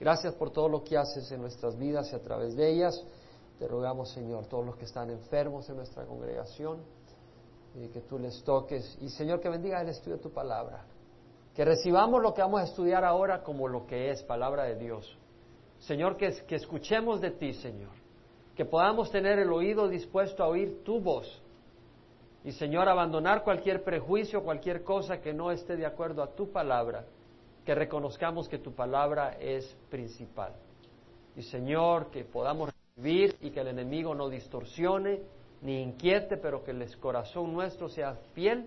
Gracias por todo lo que haces en nuestras vidas y a través de ellas. Te rogamos, Señor, todos los que están enfermos en nuestra congregación, y que tú les toques. Y, Señor, que bendiga el estudio de tu palabra. Que recibamos lo que vamos a estudiar ahora como lo que es palabra de Dios. Señor, que, que escuchemos de ti, Señor. Que podamos tener el oído dispuesto a oír tu voz. Y, Señor, abandonar cualquier prejuicio, cualquier cosa que no esté de acuerdo a tu palabra. Que reconozcamos que tu palabra es principal. Y, Señor, que podamos recibir y que el enemigo no distorsione ni inquiete, pero que el corazón nuestro sea fiel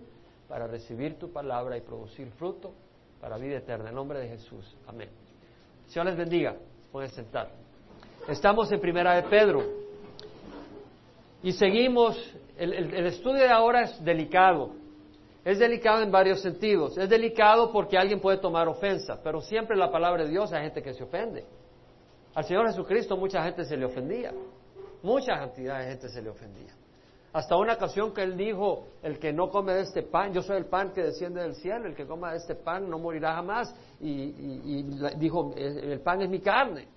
para recibir tu palabra y producir fruto para vida eterna. En nombre de Jesús. Amén. Señor les bendiga. Pueden sentar. Estamos en Primera de Pedro. Y seguimos, el, el, estudio de ahora es delicado. Es delicado en varios sentidos. Es delicado porque alguien puede tomar ofensa, pero siempre la palabra de Dios hay gente que se ofende. Al Señor Jesucristo mucha gente se le ofendía. Mucha cantidad de gente se le ofendía. Hasta una ocasión que él dijo, el que no come de este pan, yo soy el pan que desciende del cielo, el que coma de este pan no morirá jamás. Y, dijo, el pan es mi carne.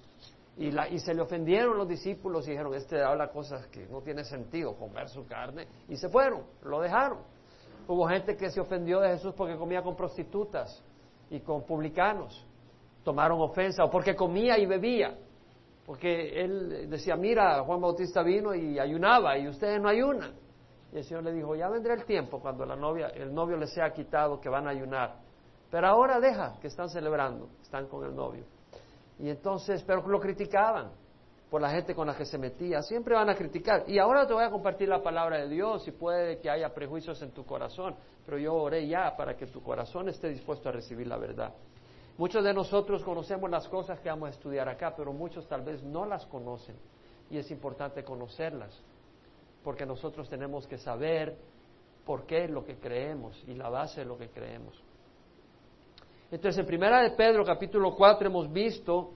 Y, la, y, se le ofendieron los discípulos y dijeron, este habla cosas que no tiene sentido, comer su carne. Y se fueron, lo dejaron. Hubo gente que se ofendió de Jesús porque comía con prostitutas y con publicanos. Tomaron ofensa o porque comía y bebía. Porque él decía, mira, Juan Bautista vino y ayunaba y ustedes no ayunan. Y el Señor le dijo, ya vendrá el tiempo cuando la novia, el novio les sea quitado que van a ayunar. Pero ahora deja que están celebrando, están con el novio. Y entonces, pero lo criticaban por la gente con la que se metía. Siempre van a criticar. Y ahora te voy a compartir la palabra de Dios y puede que haya prejuicios en tu corazón. Pero yo oré ya para que tu corazón esté dispuesto a recibir la verdad. Muchos de nosotros conocemos las cosas que vamos a estudiar acá, pero muchos tal vez no las conocen y es importante conocerlas, porque nosotros tenemos que saber por qué es lo que creemos y la base de lo que creemos. Entonces, en Primera de Pedro, capítulo 4, hemos visto,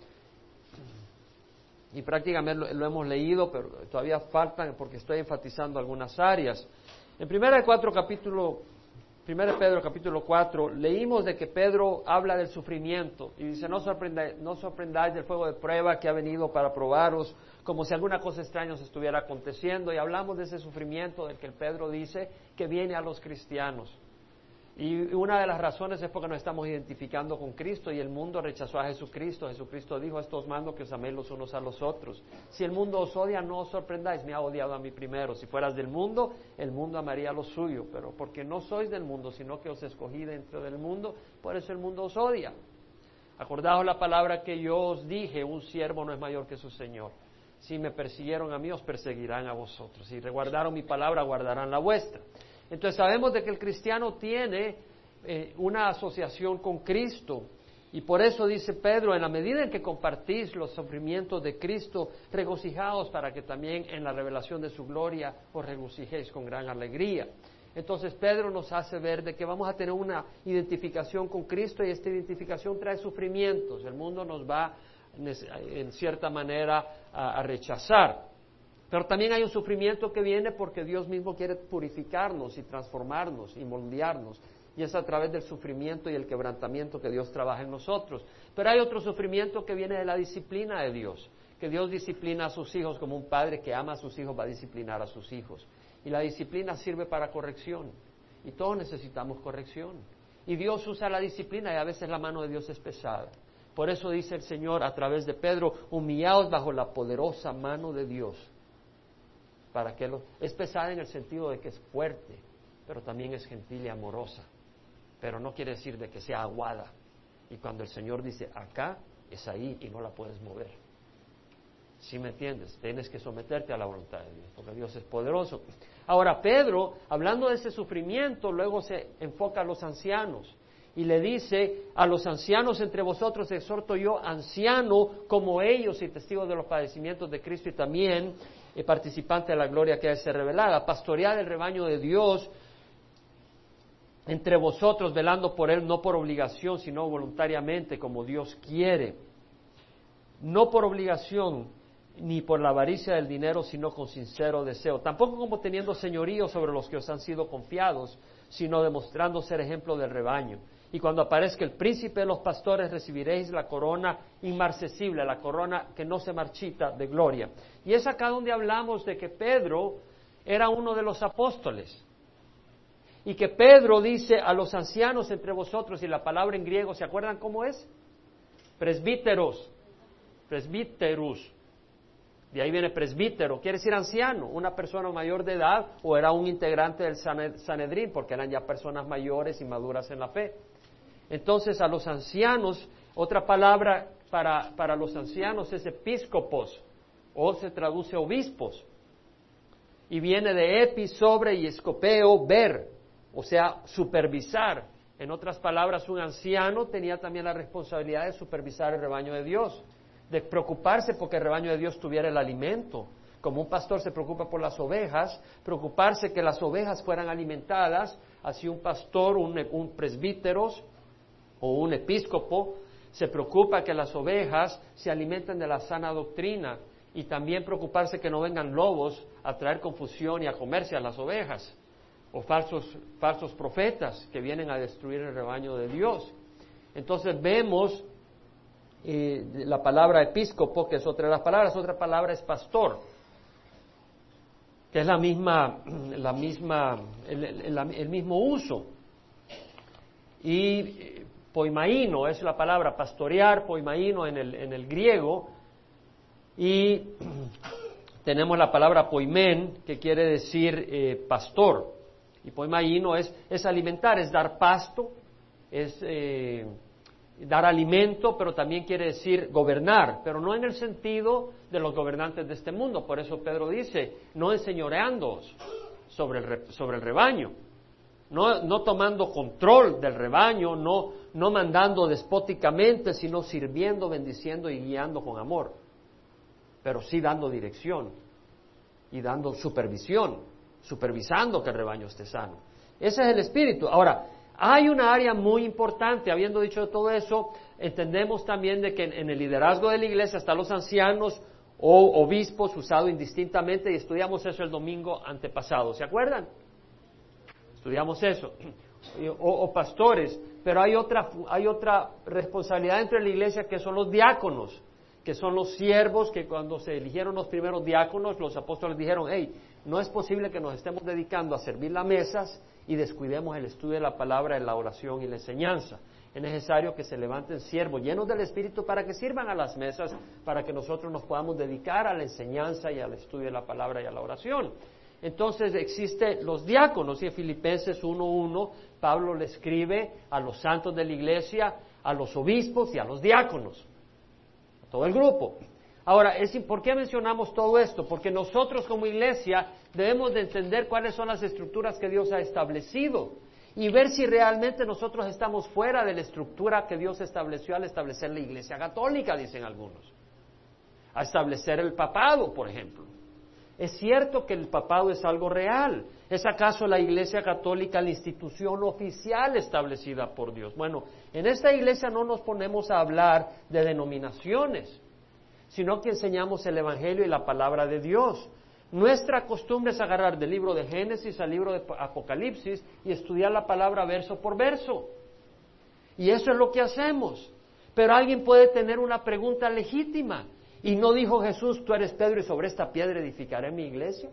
y prácticamente lo, hemos leído, pero todavía faltan porque estoy enfatizando algunas áreas. En Primera de Cuatro, capítulo 1 Pedro capítulo 4, leímos de que Pedro habla del sufrimiento y dice, no, sorprendáis, no sorprendáis del fuego de prueba que ha venido para probaros, como si alguna cosa extraña os estuviera aconteciendo. Y hablamos de ese sufrimiento del que el Pedro dice que viene a los cristianos. Y una de las razones es porque nos estamos identificando con Cristo y el mundo rechazó a Jesucristo. Jesucristo dijo, estos mando que os améis los unos a los otros. Si el mundo os odia, no os sorprendáis, me ha odiado a mí primero. Si fueras del mundo, el mundo amaría lo suyo. Pero porque no sois del mundo, sino que os escogí dentro del mundo, por eso el mundo os odia. Acordaos la palabra que yo os dije, un siervo no es mayor que su Señor. Si me persiguieron a mí, os perseguirán a vosotros. Si reguardaron mi palabra, guardarán la vuestra. Entonces sabemos de que el cristiano tiene eh, una asociación con Cristo. Y por eso dice Pedro, en la medida en que compartís los sufrimientos de Cristo, regocijaos para que también en la revelación de su gloria os regocijéis con gran alegría. Entonces Pedro nos hace ver de que vamos a tener una identificación con Cristo y esta identificación trae sufrimientos. El mundo nos va en cierta manera a rechazar. Pero también hay un sufrimiento que viene porque Dios mismo quiere purificarnos y transformarnos y moldearnos. Y es a través del sufrimiento y el quebrantamiento que Dios trabaja en nosotros. Pero hay otro sufrimiento que viene de la disciplina de Dios. Que Dios disciplina a sus hijos como un padre que ama a sus hijos va a disciplinar a sus hijos. Y la disciplina sirve para corrección. Y todos necesitamos corrección. Y Dios usa la disciplina y a veces la mano de Dios es pesada. Por eso dice el Señor a través de Pedro, humillaos bajo la poderosa mano de Dios para que lo, es pesada en el sentido de que es fuerte, pero también es gentil y amorosa. Pero no quiere decir de que sea aguada. Y cuando el Señor dice acá, es ahí y no la puedes mover. ¿Sí me entiendes? Tienes que someterte a la voluntad de Dios, porque Dios es poderoso. Ahora, Pedro, hablando de ese sufrimiento, luego se enfoca a los ancianos y le dice, a los ancianos entre vosotros exhorto yo, anciano como ellos y testigos de los padecimientos de Cristo y también participante de la gloria que ha de ser revelada. Pastorear el rebaño de Dios entre vosotros, velando por él, no por obligación, sino voluntariamente, como Dios quiere. No por obligación, ni por la avaricia del dinero, sino con sincero deseo. Tampoco como teniendo señorío sobre los que os han sido confiados, sino demostrando ser ejemplo del rebaño. Y cuando aparezca el príncipe de los pastores recibiréis la corona inmarcesible, la corona que no se marchita de gloria. Y es acá donde hablamos de que Pedro era uno de los apóstoles. Y que Pedro dice a los ancianos entre vosotros, y la palabra en griego, ¿se acuerdan cómo es? Presbíteros, presbíterus. De ahí viene presbítero, quiere decir anciano, una persona mayor de edad o era un integrante del Sanedrín, porque eran ya personas mayores y maduras en la fe. Entonces, a los ancianos, otra palabra para, para los ancianos es episcopos, o se traduce obispos, y viene de epi, sobre y escopeo, ver, o sea, supervisar. En otras palabras, un anciano tenía también la responsabilidad de supervisar el rebaño de Dios, de preocuparse porque el rebaño de Dios tuviera el alimento. Como un pastor se preocupa por las ovejas, preocuparse que las ovejas fueran alimentadas, así un pastor, un, un presbítero, o un episcopo se preocupa que las ovejas se alimenten de la sana doctrina y también preocuparse que no vengan lobos a traer confusión y a comerse a las ovejas o falsos, falsos profetas que vienen a destruir el rebaño de Dios. Entonces vemos eh, la palabra episcopo, que es otra de las palabras, otra palabra es pastor, que es la misma, la misma, el mismo uso. Y poimaíno es la palabra pastorear, poimaíno en el, en el griego, y tenemos la palabra poimen, que quiere decir eh, pastor, y poimaíno es, es, alimentar, es dar pasto, es eh, dar alimento, pero también quiere decir gobernar, pero no en el sentido de los gobernantes de este mundo, por eso Pedro dice, no enseñoreándoos sobre el, sobre el rebaño, no, no tomando control del rebaño, no, no mandando despóticamente, sino sirviendo, bendiciendo y guiando con amor, pero sí dando dirección y dando supervisión, supervisando que el rebaño esté sano. Ese es el espíritu. Ahora, hay una área muy importante, habiendo dicho todo eso, entendemos también de que en el liderazgo de la iglesia están los ancianos o obispos usados indistintamente y estudiamos eso el domingo antepasado, ¿se acuerdan? Estudiamos eso. O, pastores, pero hay otra, hay otra responsabilidad dentro de la iglesia que son los diáconos, que son los siervos que cuando se eligieron los primeros diáconos, los apóstoles dijeron, hey, no es posible que nos estemos dedicando a servir las mesas y descuidemos el estudio de la palabra, la oración y la enseñanza. Es necesario que se levanten siervos llenos del Espíritu para que sirvan a las mesas, para que nosotros nos podamos dedicar a la enseñanza y al estudio de la palabra y a la oración. Entonces existen los diáconos y en Filipenses 1.1 Pablo le escribe a los santos de la iglesia, a los obispos y a los diáconos, a todo el grupo. Ahora, ¿por qué mencionamos todo esto? Porque nosotros como iglesia debemos de entender cuáles son las estructuras que Dios ha establecido y ver si realmente nosotros estamos fuera de la estructura que Dios estableció al establecer la iglesia católica, dicen algunos. A establecer el papado, por ejemplo. Es cierto que el papado es algo real. ¿Es acaso la Iglesia Católica la institución oficial establecida por Dios? Bueno, en esta iglesia no nos ponemos a hablar de denominaciones, sino que enseñamos el Evangelio y la palabra de Dios. Nuestra costumbre es agarrar del libro de Génesis al libro de Apocalipsis y estudiar la palabra verso por verso. Y eso es lo que hacemos. Pero alguien puede tener una pregunta legítima. Y no dijo Jesús, tú eres Pedro y sobre esta piedra edificaré mi iglesia.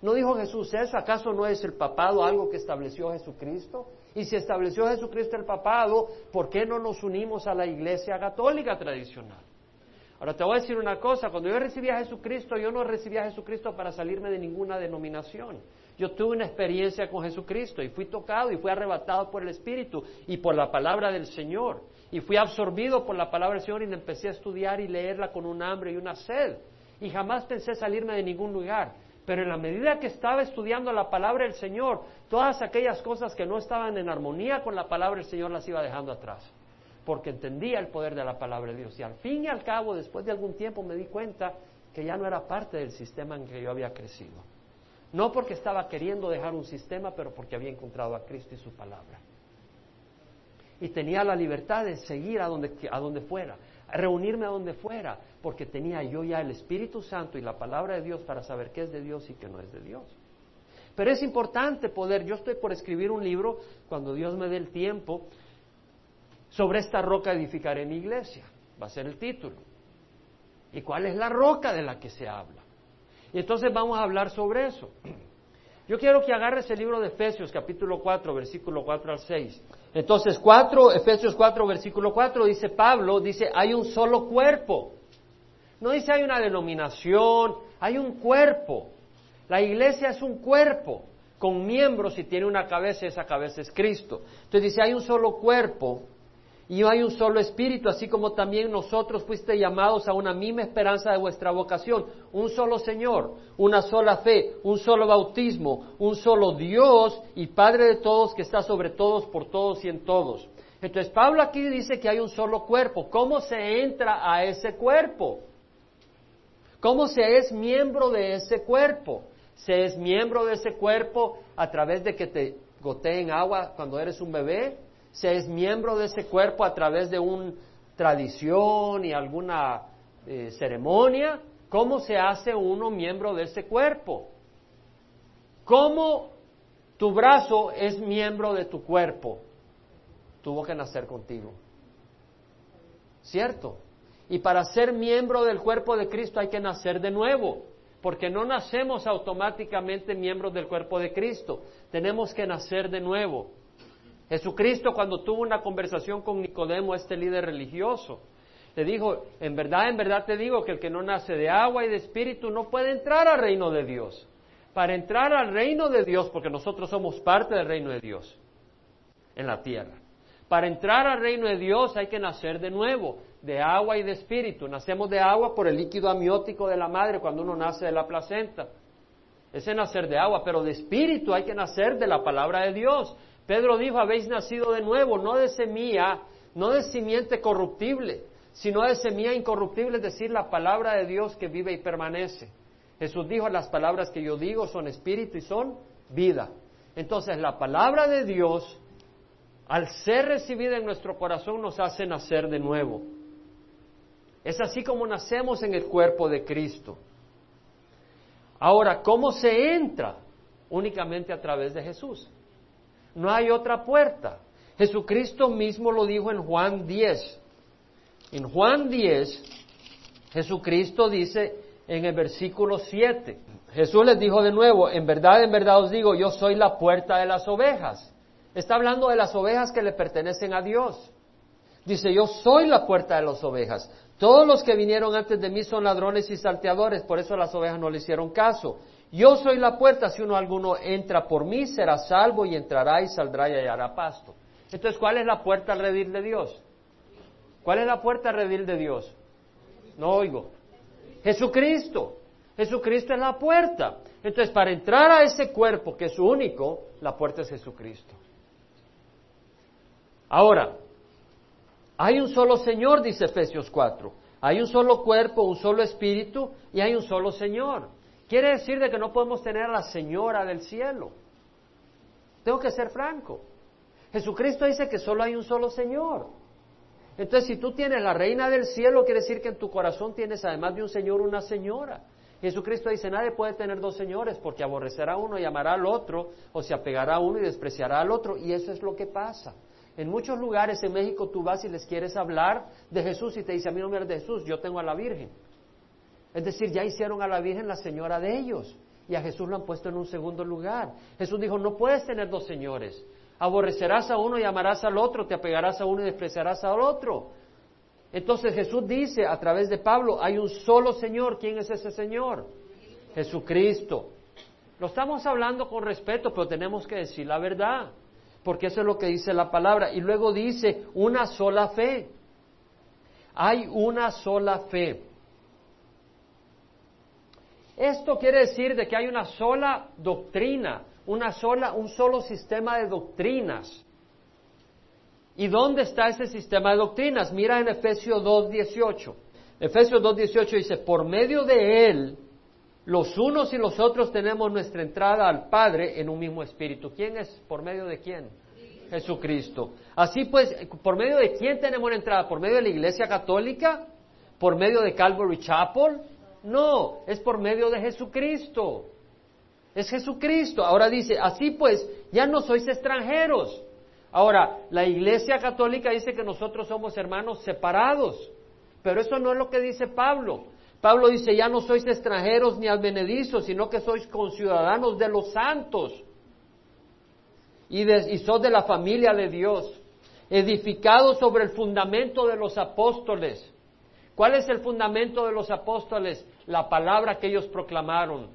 ¿No dijo Jesús eso? ¿Acaso no es el papado algo que estableció Jesucristo? Y si estableció Jesucristo el papado, ¿por qué no nos unimos a la iglesia católica tradicional? Ahora te voy a decir una cosa, cuando yo recibí a Jesucristo, yo no recibí a Jesucristo para salirme de ninguna denominación. Yo tuve una experiencia con Jesucristo y fui tocado y fui arrebatado por el Espíritu y por la palabra del Señor. Y fui absorbido por la palabra del Señor y empecé a estudiar y leerla con un hambre y una sed. Y jamás pensé salirme de ningún lugar. Pero en la medida que estaba estudiando la palabra del Señor, todas aquellas cosas que no estaban en armonía con la palabra del Señor las iba dejando atrás. Porque entendía el poder de la palabra de Dios. Y al fin y al cabo, después de algún tiempo, me di cuenta que ya no era parte del sistema en que yo había crecido. No porque estaba queriendo dejar un sistema, pero porque había encontrado a Cristo y su palabra y tenía la libertad de seguir a donde, a donde fuera, reunirme a donde fuera, porque tenía yo ya el Espíritu Santo y la palabra de Dios para saber qué es de Dios y qué no es de Dios. Pero es importante poder, yo estoy por escribir un libro, cuando Dios me dé el tiempo, Sobre esta roca edificaré mi iglesia, va a ser el título. ¿Y cuál es la roca de la que se habla? Y entonces vamos a hablar sobre eso. Yo quiero que agarres el libro de Efesios, capítulo 4, versículo 4 al 6. Entonces, 4, Efesios 4, versículo 4, dice Pablo, dice, hay un solo cuerpo. No dice hay una denominación, hay un cuerpo. La iglesia es un cuerpo con miembros y tiene una cabeza esa cabeza es Cristo. Entonces dice, hay un solo cuerpo y hay un solo espíritu, así como también nosotros fuiste llamados a una misma esperanza de vuestra vocación, un solo Señor, una sola fe, un solo bautismo, un solo Dios y Padre de todos que está sobre todos, por todos y en todos. Entonces Pablo aquí dice que hay un solo cuerpo. ¿Cómo se entra a ese cuerpo? ¿Cómo se es miembro de ese cuerpo? Se es miembro de ese cuerpo a través de que te goteen agua cuando eres un bebé, se es miembro de ese cuerpo a través de una tradición y alguna eh, ceremonia. ¿Cómo se hace uno miembro de ese cuerpo? ¿Cómo tu brazo es miembro de tu cuerpo? Tuvo que nacer contigo. ¿Cierto? Y para ser miembro del cuerpo de Cristo hay que nacer de nuevo, porque no nacemos automáticamente miembros del cuerpo de Cristo, tenemos que nacer de nuevo. Jesucristo cuando tuvo una conversación con Nicodemo, este líder religioso, le dijo, en verdad, en verdad te digo que el que no nace de agua y de espíritu no puede entrar al reino de Dios. Para entrar al reino de Dios, porque nosotros somos parte del reino de Dios en la tierra. Para entrar al reino de Dios hay que nacer de nuevo, de agua y de espíritu. Nacemos de agua por el líquido amniótico de la madre cuando uno nace de la placenta. Ese nacer de agua, pero de espíritu hay que nacer de la palabra de Dios. Pedro dijo, habéis nacido de nuevo, no de semilla, no de simiente corruptible, sino de semilla incorruptible, es decir, la palabra de Dios que vive y permanece. Jesús dijo, las palabras que yo digo son espíritu y son vida. Entonces, la palabra de Dios, al ser recibida en nuestro corazón, nos hace nacer de nuevo. Es así como nacemos en el cuerpo de Cristo. Ahora, ¿cómo se entra? Únicamente a través de Jesús. No hay otra puerta. Jesucristo mismo lo dijo en Juan 10. En Juan 10, Jesucristo dice en el versículo 7, Jesús les dijo de nuevo, en verdad, en verdad os digo, yo soy la puerta de las ovejas. Está hablando de las ovejas que le pertenecen a Dios. Dice, yo soy la puerta de las ovejas. Todos los que vinieron antes de mí son ladrones y salteadores, por eso las ovejas no le hicieron caso. Yo soy la puerta, si uno alguno entra por mí, será salvo y entrará y saldrá y hallará pasto. Entonces, ¿cuál es la puerta al redil de Dios? ¿Cuál es la puerta al redil de Dios? No oigo. Jesucristo. Jesucristo es la puerta. Entonces, para entrar a ese cuerpo que es único, la puerta es Jesucristo. Ahora, hay un solo Señor, dice Efesios 4. Hay un solo cuerpo, un solo espíritu y hay un solo Señor. Quiere decir de que no podemos tener a la señora del cielo. Tengo que ser franco. Jesucristo dice que solo hay un solo Señor. Entonces, si tú tienes la reina del cielo, quiere decir que en tu corazón tienes además de un Señor una señora. Jesucristo dice, nadie puede tener dos señores porque aborrecerá a uno y amará al otro, o se apegará a uno y despreciará al otro, y eso es lo que pasa. En muchos lugares en México tú vas y les quieres hablar de Jesús y te dice, a mí no me hablas de Jesús, yo tengo a la Virgen. Es decir, ya hicieron a la Virgen la señora de ellos y a Jesús lo han puesto en un segundo lugar. Jesús dijo, no puedes tener dos señores. Aborrecerás a uno y amarás al otro, te apegarás a uno y despreciarás al otro. Entonces Jesús dice a través de Pablo, hay un solo Señor. ¿Quién es ese Señor? Jesucristo. Lo estamos hablando con respeto, pero tenemos que decir la verdad, porque eso es lo que dice la palabra. Y luego dice, una sola fe. Hay una sola fe. Esto quiere decir de que hay una sola doctrina, una sola, un solo sistema de doctrinas. ¿Y dónde está ese sistema de doctrinas? Mira en Efesios 2.18. Efesios 2.18 dice, por medio de él, los unos y los otros tenemos nuestra entrada al Padre en un mismo espíritu. ¿Quién es? ¿Por medio de quién? Jesucristo. Así pues, ¿por medio de quién tenemos la entrada? ¿Por medio de la Iglesia Católica? ¿Por medio de Calvary Chapel? No, es por medio de Jesucristo. Es Jesucristo. Ahora dice, así pues, ya no sois extranjeros. Ahora, la Iglesia Católica dice que nosotros somos hermanos separados, pero eso no es lo que dice Pablo. Pablo dice, ya no sois extranjeros ni advenedizos, sino que sois conciudadanos de los santos y, de, y sos de la familia de Dios, edificados sobre el fundamento de los apóstoles. ¿Cuál es el fundamento de los apóstoles? La palabra que ellos proclamaron.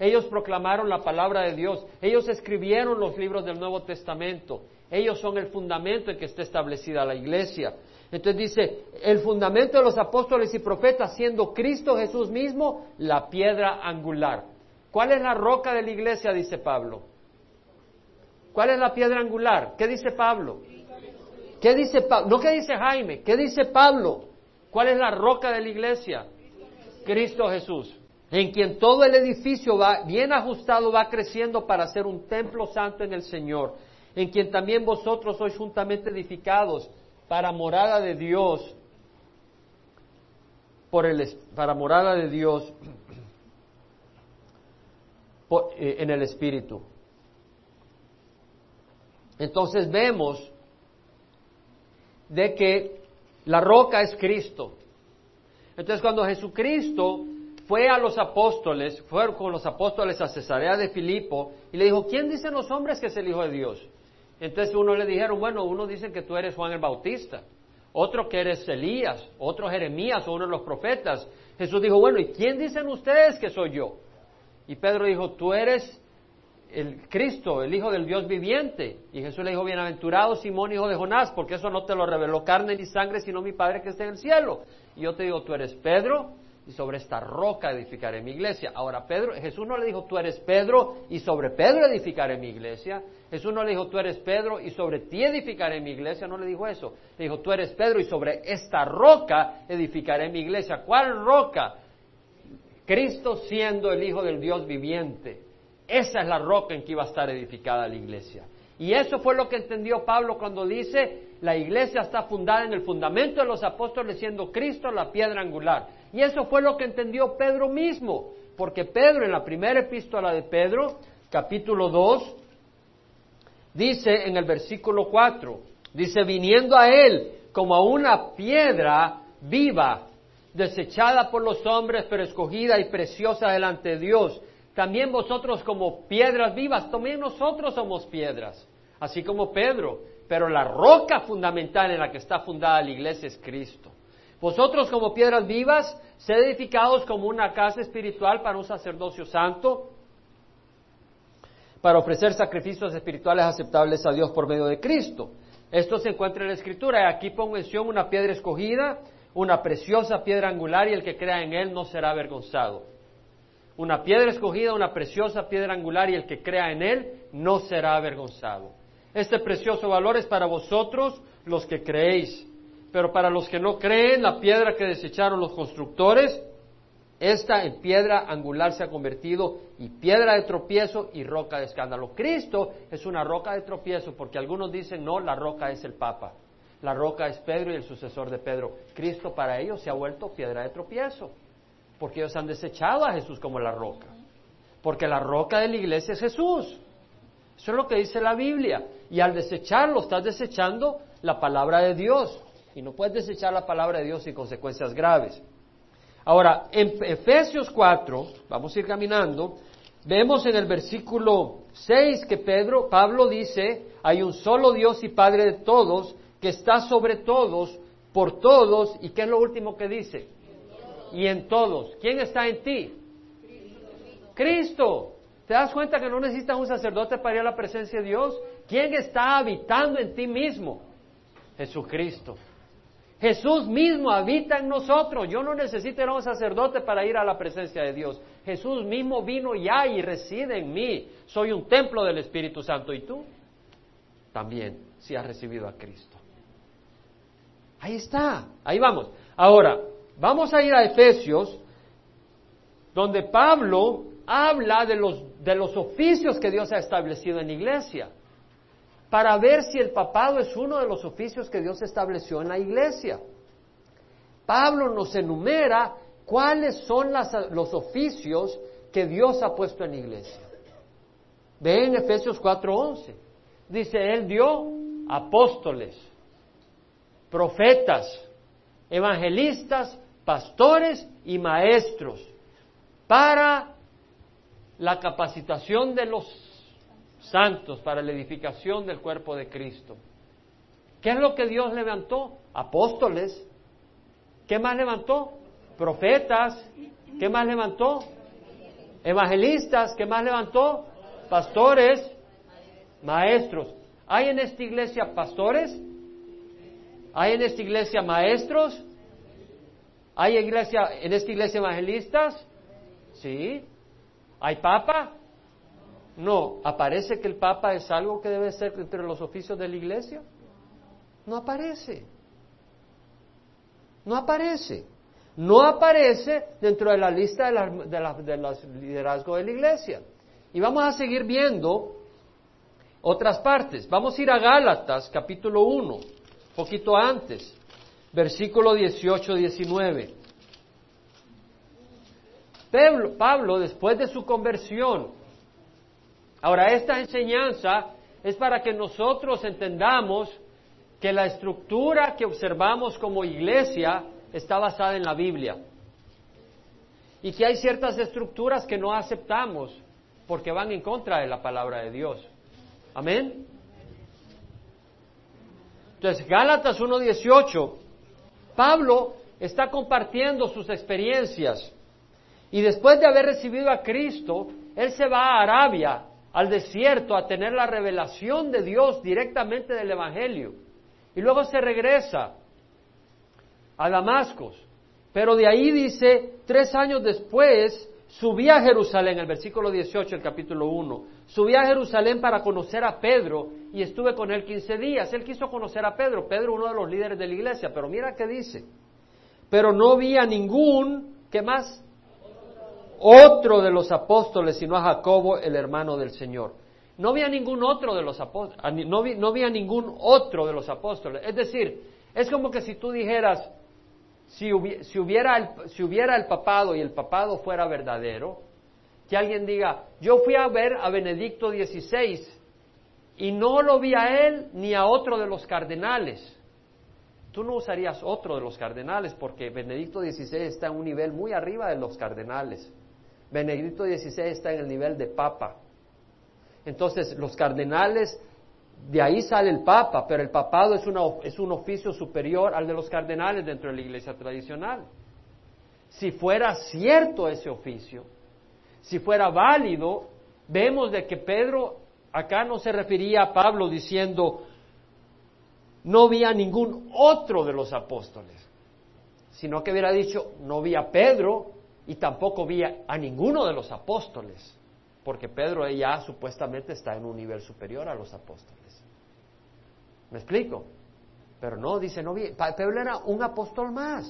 Ellos proclamaron la palabra de Dios. Ellos escribieron los libros del Nuevo Testamento. Ellos son el fundamento en que está establecida la iglesia. Entonces dice, el fundamento de los apóstoles y profetas, siendo Cristo Jesús mismo la piedra angular. ¿Cuál es la roca de la iglesia? Dice Pablo. ¿Cuál es la piedra angular? ¿Qué dice Pablo? ¿Qué dice Pablo? No qué dice Jaime, ¿qué dice Pablo? ¿Cuál es la roca de la iglesia? Cristo Jesús, en quien todo el edificio va bien ajustado, va creciendo para ser un templo santo en el Señor, en quien también vosotros sois juntamente edificados para morada de Dios, por el, para morada de Dios eh, en el Espíritu. Entonces vemos de que la roca es Cristo. Entonces cuando Jesucristo fue a los apóstoles, fue con los apóstoles a Cesarea de Filipo y le dijo, ¿quién dicen los hombres que es el Hijo de Dios? Entonces uno le dijeron, bueno, uno dice que tú eres Juan el Bautista, otro que eres Elías, otro Jeremías o uno de los profetas. Jesús dijo, bueno, ¿y quién dicen ustedes que soy yo? Y Pedro dijo, tú eres el Cristo, el Hijo del Dios viviente. Y Jesús le dijo, bienaventurado Simón, hijo de Jonás, porque eso no te lo reveló carne ni sangre, sino mi Padre que está en el cielo. Y yo te digo, tú eres Pedro, y sobre esta roca edificaré mi iglesia. Ahora, Pedro, Jesús no le dijo, tú eres Pedro, y sobre Pedro edificaré mi iglesia. Jesús no le dijo, tú eres Pedro, y sobre ti edificaré mi iglesia. No le dijo eso. Le dijo, tú eres Pedro, y sobre esta roca edificaré mi iglesia. ¿Cuál roca? Cristo siendo el Hijo del Dios viviente. Esa es la roca en que iba a estar edificada la iglesia. Y eso fue lo que entendió Pablo cuando dice, la iglesia está fundada en el fundamento de los apóstoles, siendo Cristo la piedra angular. Y eso fue lo que entendió Pedro mismo, porque Pedro en la primera epístola de Pedro, capítulo 2, dice en el versículo 4, dice, viniendo a él como a una piedra viva, desechada por los hombres, pero escogida y preciosa delante de Dios también vosotros como piedras vivas, también nosotros somos piedras, así como Pedro, pero la roca fundamental en la que está fundada la iglesia es Cristo. Vosotros como piedras vivas, sed edificados como una casa espiritual para un sacerdocio santo, para ofrecer sacrificios espirituales aceptables a Dios por medio de Cristo. Esto se encuentra en la Escritura. Aquí pongo mención una piedra escogida, una preciosa piedra angular, y el que crea en él no será avergonzado una piedra escogida, una preciosa piedra angular, y el que crea en él no será avergonzado. Este precioso valor es para vosotros los que creéis, pero para los que no creen, la piedra que desecharon los constructores, esta en piedra angular se ha convertido y piedra de tropiezo y roca de escándalo. Cristo es una roca de tropiezo porque algunos dicen, no, la roca es el Papa, la roca es Pedro y el sucesor de Pedro. Cristo para ellos se ha vuelto piedra de tropiezo porque ellos han desechado a Jesús como la roca. Porque la roca de la iglesia es Jesús. Eso es lo que dice la Biblia. Y al desecharlo, estás desechando la palabra de Dios. Y no puedes desechar la palabra de Dios sin consecuencias graves. Ahora, en Efesios 4, vamos a ir caminando, vemos en el versículo 6 que Pedro, Pablo dice, hay un solo Dios y Padre de todos, que está sobre todos, por todos, y ¿qué es lo último que dice? Y en todos. ¿Quién está en ti? Cristo. ¿Te das cuenta que no necesitas un sacerdote para ir a la presencia de Dios? ¿Quién está habitando en ti mismo? Jesucristo. Jesús mismo habita en nosotros. Yo no necesito ir a un sacerdote para ir a la presencia de Dios. Jesús mismo vino ya y reside en mí. Soy un templo del Espíritu Santo. ¿Y tú? También, si has recibido a Cristo. Ahí está. Ahí vamos. Ahora, Vamos a ir a Efesios, donde Pablo habla de los, de los oficios que Dios ha establecido en la iglesia, para ver si el papado es uno de los oficios que Dios estableció en la iglesia. Pablo nos enumera cuáles son los oficios que Dios ha puesto en la iglesia. Ve en Efesios 4:11. Dice, Él dio apóstoles, profetas, evangelistas, pastores y maestros para la capacitación de los santos, para la edificación del cuerpo de Cristo. ¿Qué es lo que Dios levantó? Apóstoles. ¿Qué más levantó? Profetas. ¿Qué más levantó? Evangelistas. ¿Qué más levantó? Pastores. Maestros. ¿Hay en esta iglesia pastores? ¿Hay en esta iglesia maestros? ¿Hay iglesia, en esta iglesia evangelistas? Sí. ¿Hay papa? No. ¿Aparece que el papa es algo que debe ser entre los oficios de la iglesia? No aparece. No aparece. No aparece dentro de la lista de, los liderazgos de la iglesia. Y vamos a seguir viendo otras partes. Vamos a ir a Gálatas, capítulo 1, poquito antes, versículo 18-19. Pablo, Pablo, después de su conversión, ahora esta enseñanza es para que nosotros entendamos que la estructura que observamos como iglesia está basada en la Biblia y que hay ciertas estructuras que no aceptamos porque van en contra de la palabra de Dios. Amén. Entonces, Gálatas 1.18, Pablo está compartiendo sus experiencias y después de haber recibido a Cristo, él se va a Arabia, al desierto, a tener la revelación de Dios directamente del Evangelio. Y luego se regresa a Damasco. Pero de ahí dice, tres años después, subí a Jerusalén, el versículo 18, el capítulo 1. Subí a Jerusalén para conocer a Pedro y estuve con él 15 días. Él quiso conocer a Pedro, Pedro uno de los líderes de la iglesia, pero mira qué dice. Pero no vi a ningún, ¿qué más? Otro de los apóstoles, sino a Jacobo, el hermano del Señor. No vi a ningún otro de los apóstoles, no vi, no vi a ningún otro de los apóstoles. Es decir, es como que si tú dijeras, si, hubiera el, si hubiera el papado y el papado fuera verdadero, que alguien diga, yo fui a ver a Benedicto XVI y no lo vi a él ni a otro de los cardenales. Tú no usarías otro de los cardenales porque Benedicto XVI está en un nivel muy arriba de los cardenales. Benedicto XVI está en el nivel de papa. Entonces, los cardenales, de ahí sale el papa, pero el papado es, un oficio superior al de los cardenales dentro de la iglesia tradicional. Si fuera cierto ese oficio, si fuera válido, vemos de que Pedro acá no se refería a Pablo diciendo, no vi a ningún otro de los apóstoles, sino que hubiera dicho, no vi a Pedro y tampoco vi a ninguno de los apóstoles porque Pedro ya supuestamente está en un nivel superior a los apóstoles. ¿Me explico? Pero no, dice, no, Pedro era un apóstol más.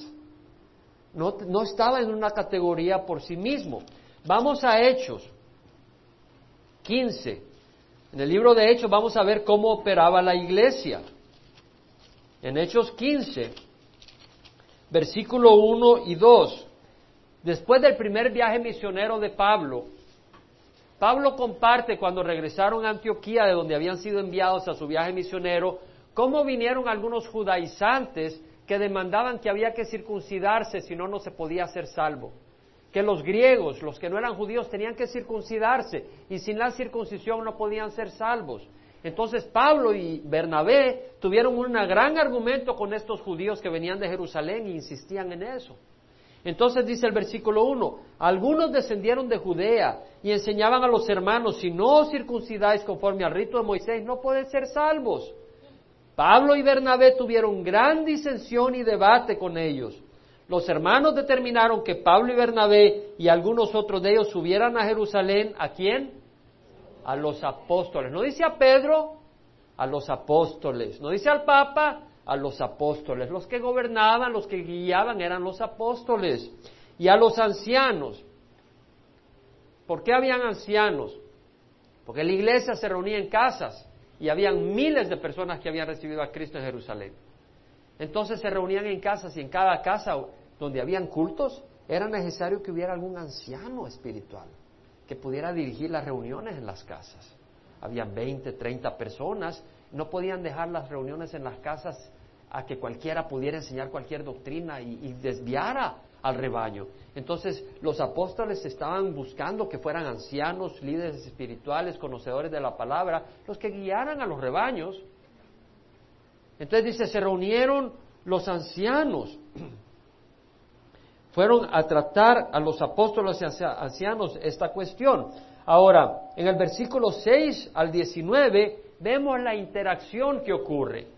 No, no estaba en una categoría por sí mismo. Vamos a Hechos 15. En el libro de Hechos vamos a ver cómo operaba la iglesia. En Hechos 15, versículo 1 y 2. Después del primer viaje misionero de Pablo, Pablo comparte cuando regresaron a Antioquía, de donde habían sido enviados a su viaje misionero, cómo vinieron algunos judaizantes que demandaban que había que circuncidarse, si no, no se podía ser salvo. Que los griegos, los que no eran judíos, tenían que circuncidarse y sin la circuncisión no podían ser salvos. Entonces Pablo y Bernabé tuvieron un gran argumento con estos judíos que venían de Jerusalén e insistían en eso. Entonces dice el versículo 1, algunos descendieron de Judea y enseñaban a los hermanos, si no os circuncidáis conforme al rito de Moisés, no podéis ser salvos. Pablo y Bernabé tuvieron gran disensión y debate con ellos. Los hermanos determinaron que Pablo y Bernabé y algunos otros de ellos subieran a Jerusalén. ¿A quién? A los apóstoles. No dice a Pedro, a los apóstoles. No dice al Papa, a los apóstoles. Los que gobernaban, los que guiaban eran los apóstoles. Y a los ancianos. ¿Por qué habían ancianos? Porque la iglesia se reunía en casas y habían miles de personas que habían recibido a Cristo en Jerusalén. Entonces se reunían en casas y en cada casa donde habían cultos era necesario que hubiera algún anciano espiritual que pudiera dirigir las reuniones en las casas. Habían 20, 30 personas no podían dejar las reuniones en las casas a que cualquiera pudiera enseñar cualquier doctrina y, desviara al rebaño. Entonces los apóstoles estaban buscando que fueran ancianos, líderes espirituales, conocedores de la palabra, los que guiaran a los rebaños. Entonces dice, se reunieron los ancianos, fueron a tratar a los apóstoles y ancianos esta cuestión. Ahora, en el versículo 6 al 19 vemos la interacción que ocurre.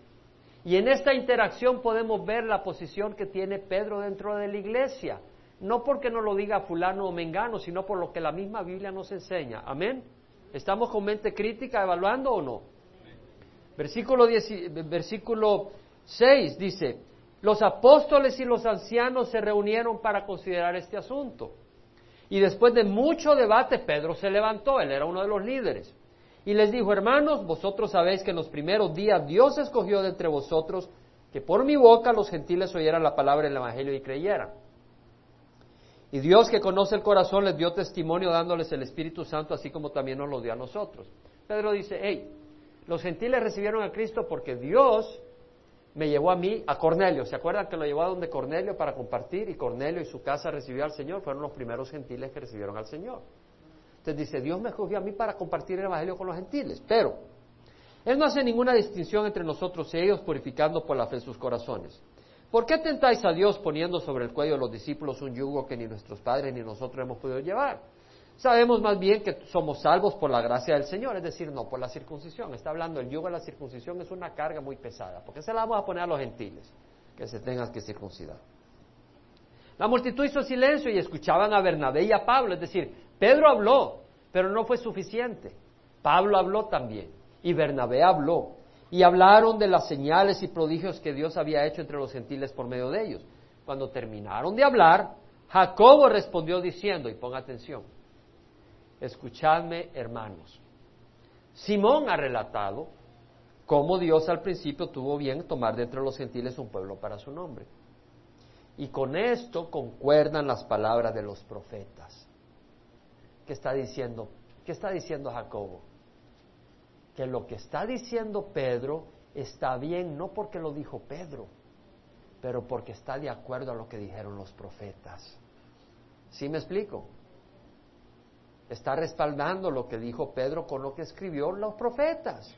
Y en esta interacción podemos ver la posición que tiene Pedro dentro de la iglesia. No porque nos lo diga fulano o mengano, sino por lo que la misma Biblia nos enseña. Amén. ¿Estamos con mente crítica evaluando o no? Versículo, versículo 6 dice, los apóstoles y los ancianos se reunieron para considerar este asunto. Y después de mucho debate, Pedro se levantó, él era uno de los líderes. Y les dijo, hermanos, vosotros sabéis que en los primeros días Dios escogió de entre vosotros que por mi boca los gentiles oyeran la palabra del Evangelio y creyeran. Y Dios que conoce el corazón les dio testimonio dándoles el Espíritu Santo, así como también nos lo dio a nosotros. Pedro dice, hey, los gentiles recibieron a Cristo porque Dios me llevó a mí, a Cornelio. ¿Se acuerdan que lo llevó a donde Cornelio para compartir? Y Cornelio y su casa recibió al Señor. Fueron los primeros gentiles que recibieron al Señor. Entonces dice, Dios me escogió a mí para compartir el Evangelio con los gentiles, pero Él no hace ninguna distinción entre nosotros y ellos, purificando por la fe sus corazones. ¿Por qué tentáis a Dios poniendo sobre el cuello de los discípulos un yugo que ni nuestros padres ni nosotros hemos podido llevar? Sabemos más bien que somos salvos por la gracia del Señor, es decir, no por la circuncisión. Está hablando, el yugo de la circuncisión es una carga muy pesada, porque se la vamos a poner a los gentiles, que se tengan que circuncidar. La multitud hizo silencio y escuchaban a Bernabé y a Pablo, es decir, Pedro habló, pero no fue suficiente. Pablo habló también y Bernabé habló. Y hablaron de las señales y prodigios que Dios había hecho entre los gentiles por medio de ellos. Cuando terminaron de hablar, Jacobo respondió diciendo, y ponga atención, escuchadme hermanos, Simón ha relatado cómo Dios al principio tuvo bien tomar de entre los gentiles un pueblo para su nombre. Y con esto concuerdan las palabras de los profetas. ¿Qué está diciendo? ¿Qué está diciendo Jacobo? Que lo que está diciendo Pedro está bien no porque lo dijo Pedro, pero porque está de acuerdo a lo que dijeron los profetas. ¿Sí me explico? Está respaldando lo que dijo Pedro con lo que escribió los profetas.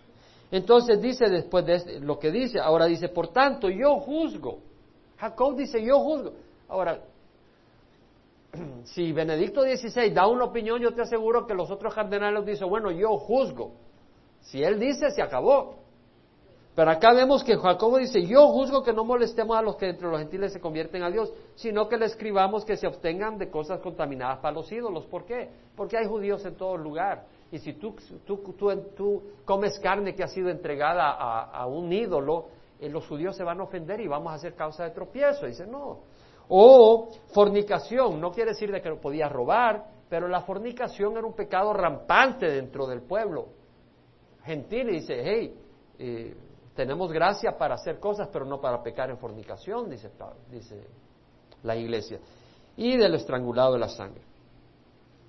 Entonces dice después de este, lo que dice, ahora dice, por tanto yo juzgo Jacob dice, yo juzgo. Ahora, si Benedicto XVI da una opinión, yo te aseguro que los otros cardenales dicen, bueno, yo juzgo. Si él dice, se acabó. Pero acá vemos que Jacobo dice, yo juzgo que no molestemos a los que entre los gentiles se convierten a Dios, sino que le escribamos que se obtengan de cosas contaminadas para los ídolos. ¿Por qué? Porque hay judíos en todo lugar. Y si tú, tú, comes carne que ha sido entregada a un ídolo, eh, los judíos se van a ofender y vamos a hacer causa de tropiezo. Dice, no. O fornicación, no quiere decir de que podía robar, pero la fornicación era un pecado rampante dentro del pueblo. Gentil y dice, hey, eh, tenemos gracia para hacer cosas, pero no para pecar en fornicación, dice, dice la iglesia. Y del estrangulado de la sangre.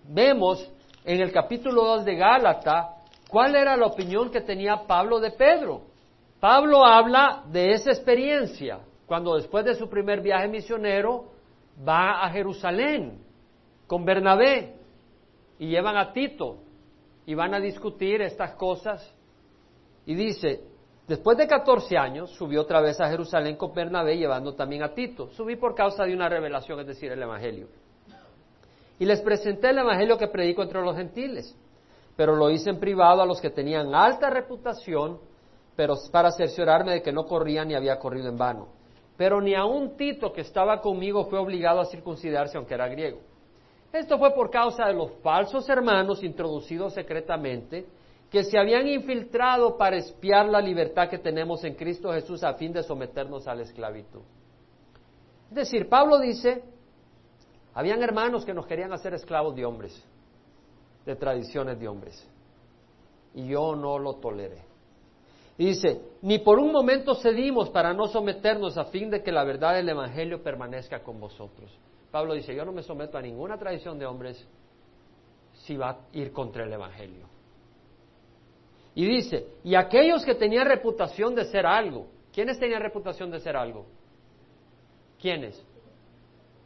Vemos en el capítulo 2 de Gálata cuál era la opinión que tenía Pablo de Pedro. Pablo habla de esa experiencia cuando después de su primer viaje misionero va a Jerusalén con Bernabé y llevan a Tito y van a discutir estas cosas. Y dice, después de 14 años subió otra vez a Jerusalén con Bernabé llevando también a Tito. Subí por causa de una revelación, es decir, el Evangelio. Y les presenté el Evangelio que predico entre los gentiles, pero lo hice en privado a los que tenían alta reputación pero para cerciorarme de que no corría ni había corrido en vano. Pero ni un Tito que estaba conmigo fue obligado a circuncidarse aunque era griego. Esto fue por causa de los falsos hermanos introducidos secretamente que se habían infiltrado para espiar la libertad que tenemos en Cristo Jesús a fin de someternos a la esclavitud. Es decir, Pablo dice, habían hermanos que nos querían hacer esclavos de hombres, de tradiciones de hombres, y yo no lo toleré. Dice, ni por un momento cedimos para no someternos a fin de que la verdad del Evangelio permanezca con vosotros. Pablo dice, yo no me someto a ninguna tradición de hombres si va a ir contra el Evangelio. Y dice, y aquellos que tenían reputación de ser algo, ¿quiénes tenían reputación de ser algo? ¿Quiénes?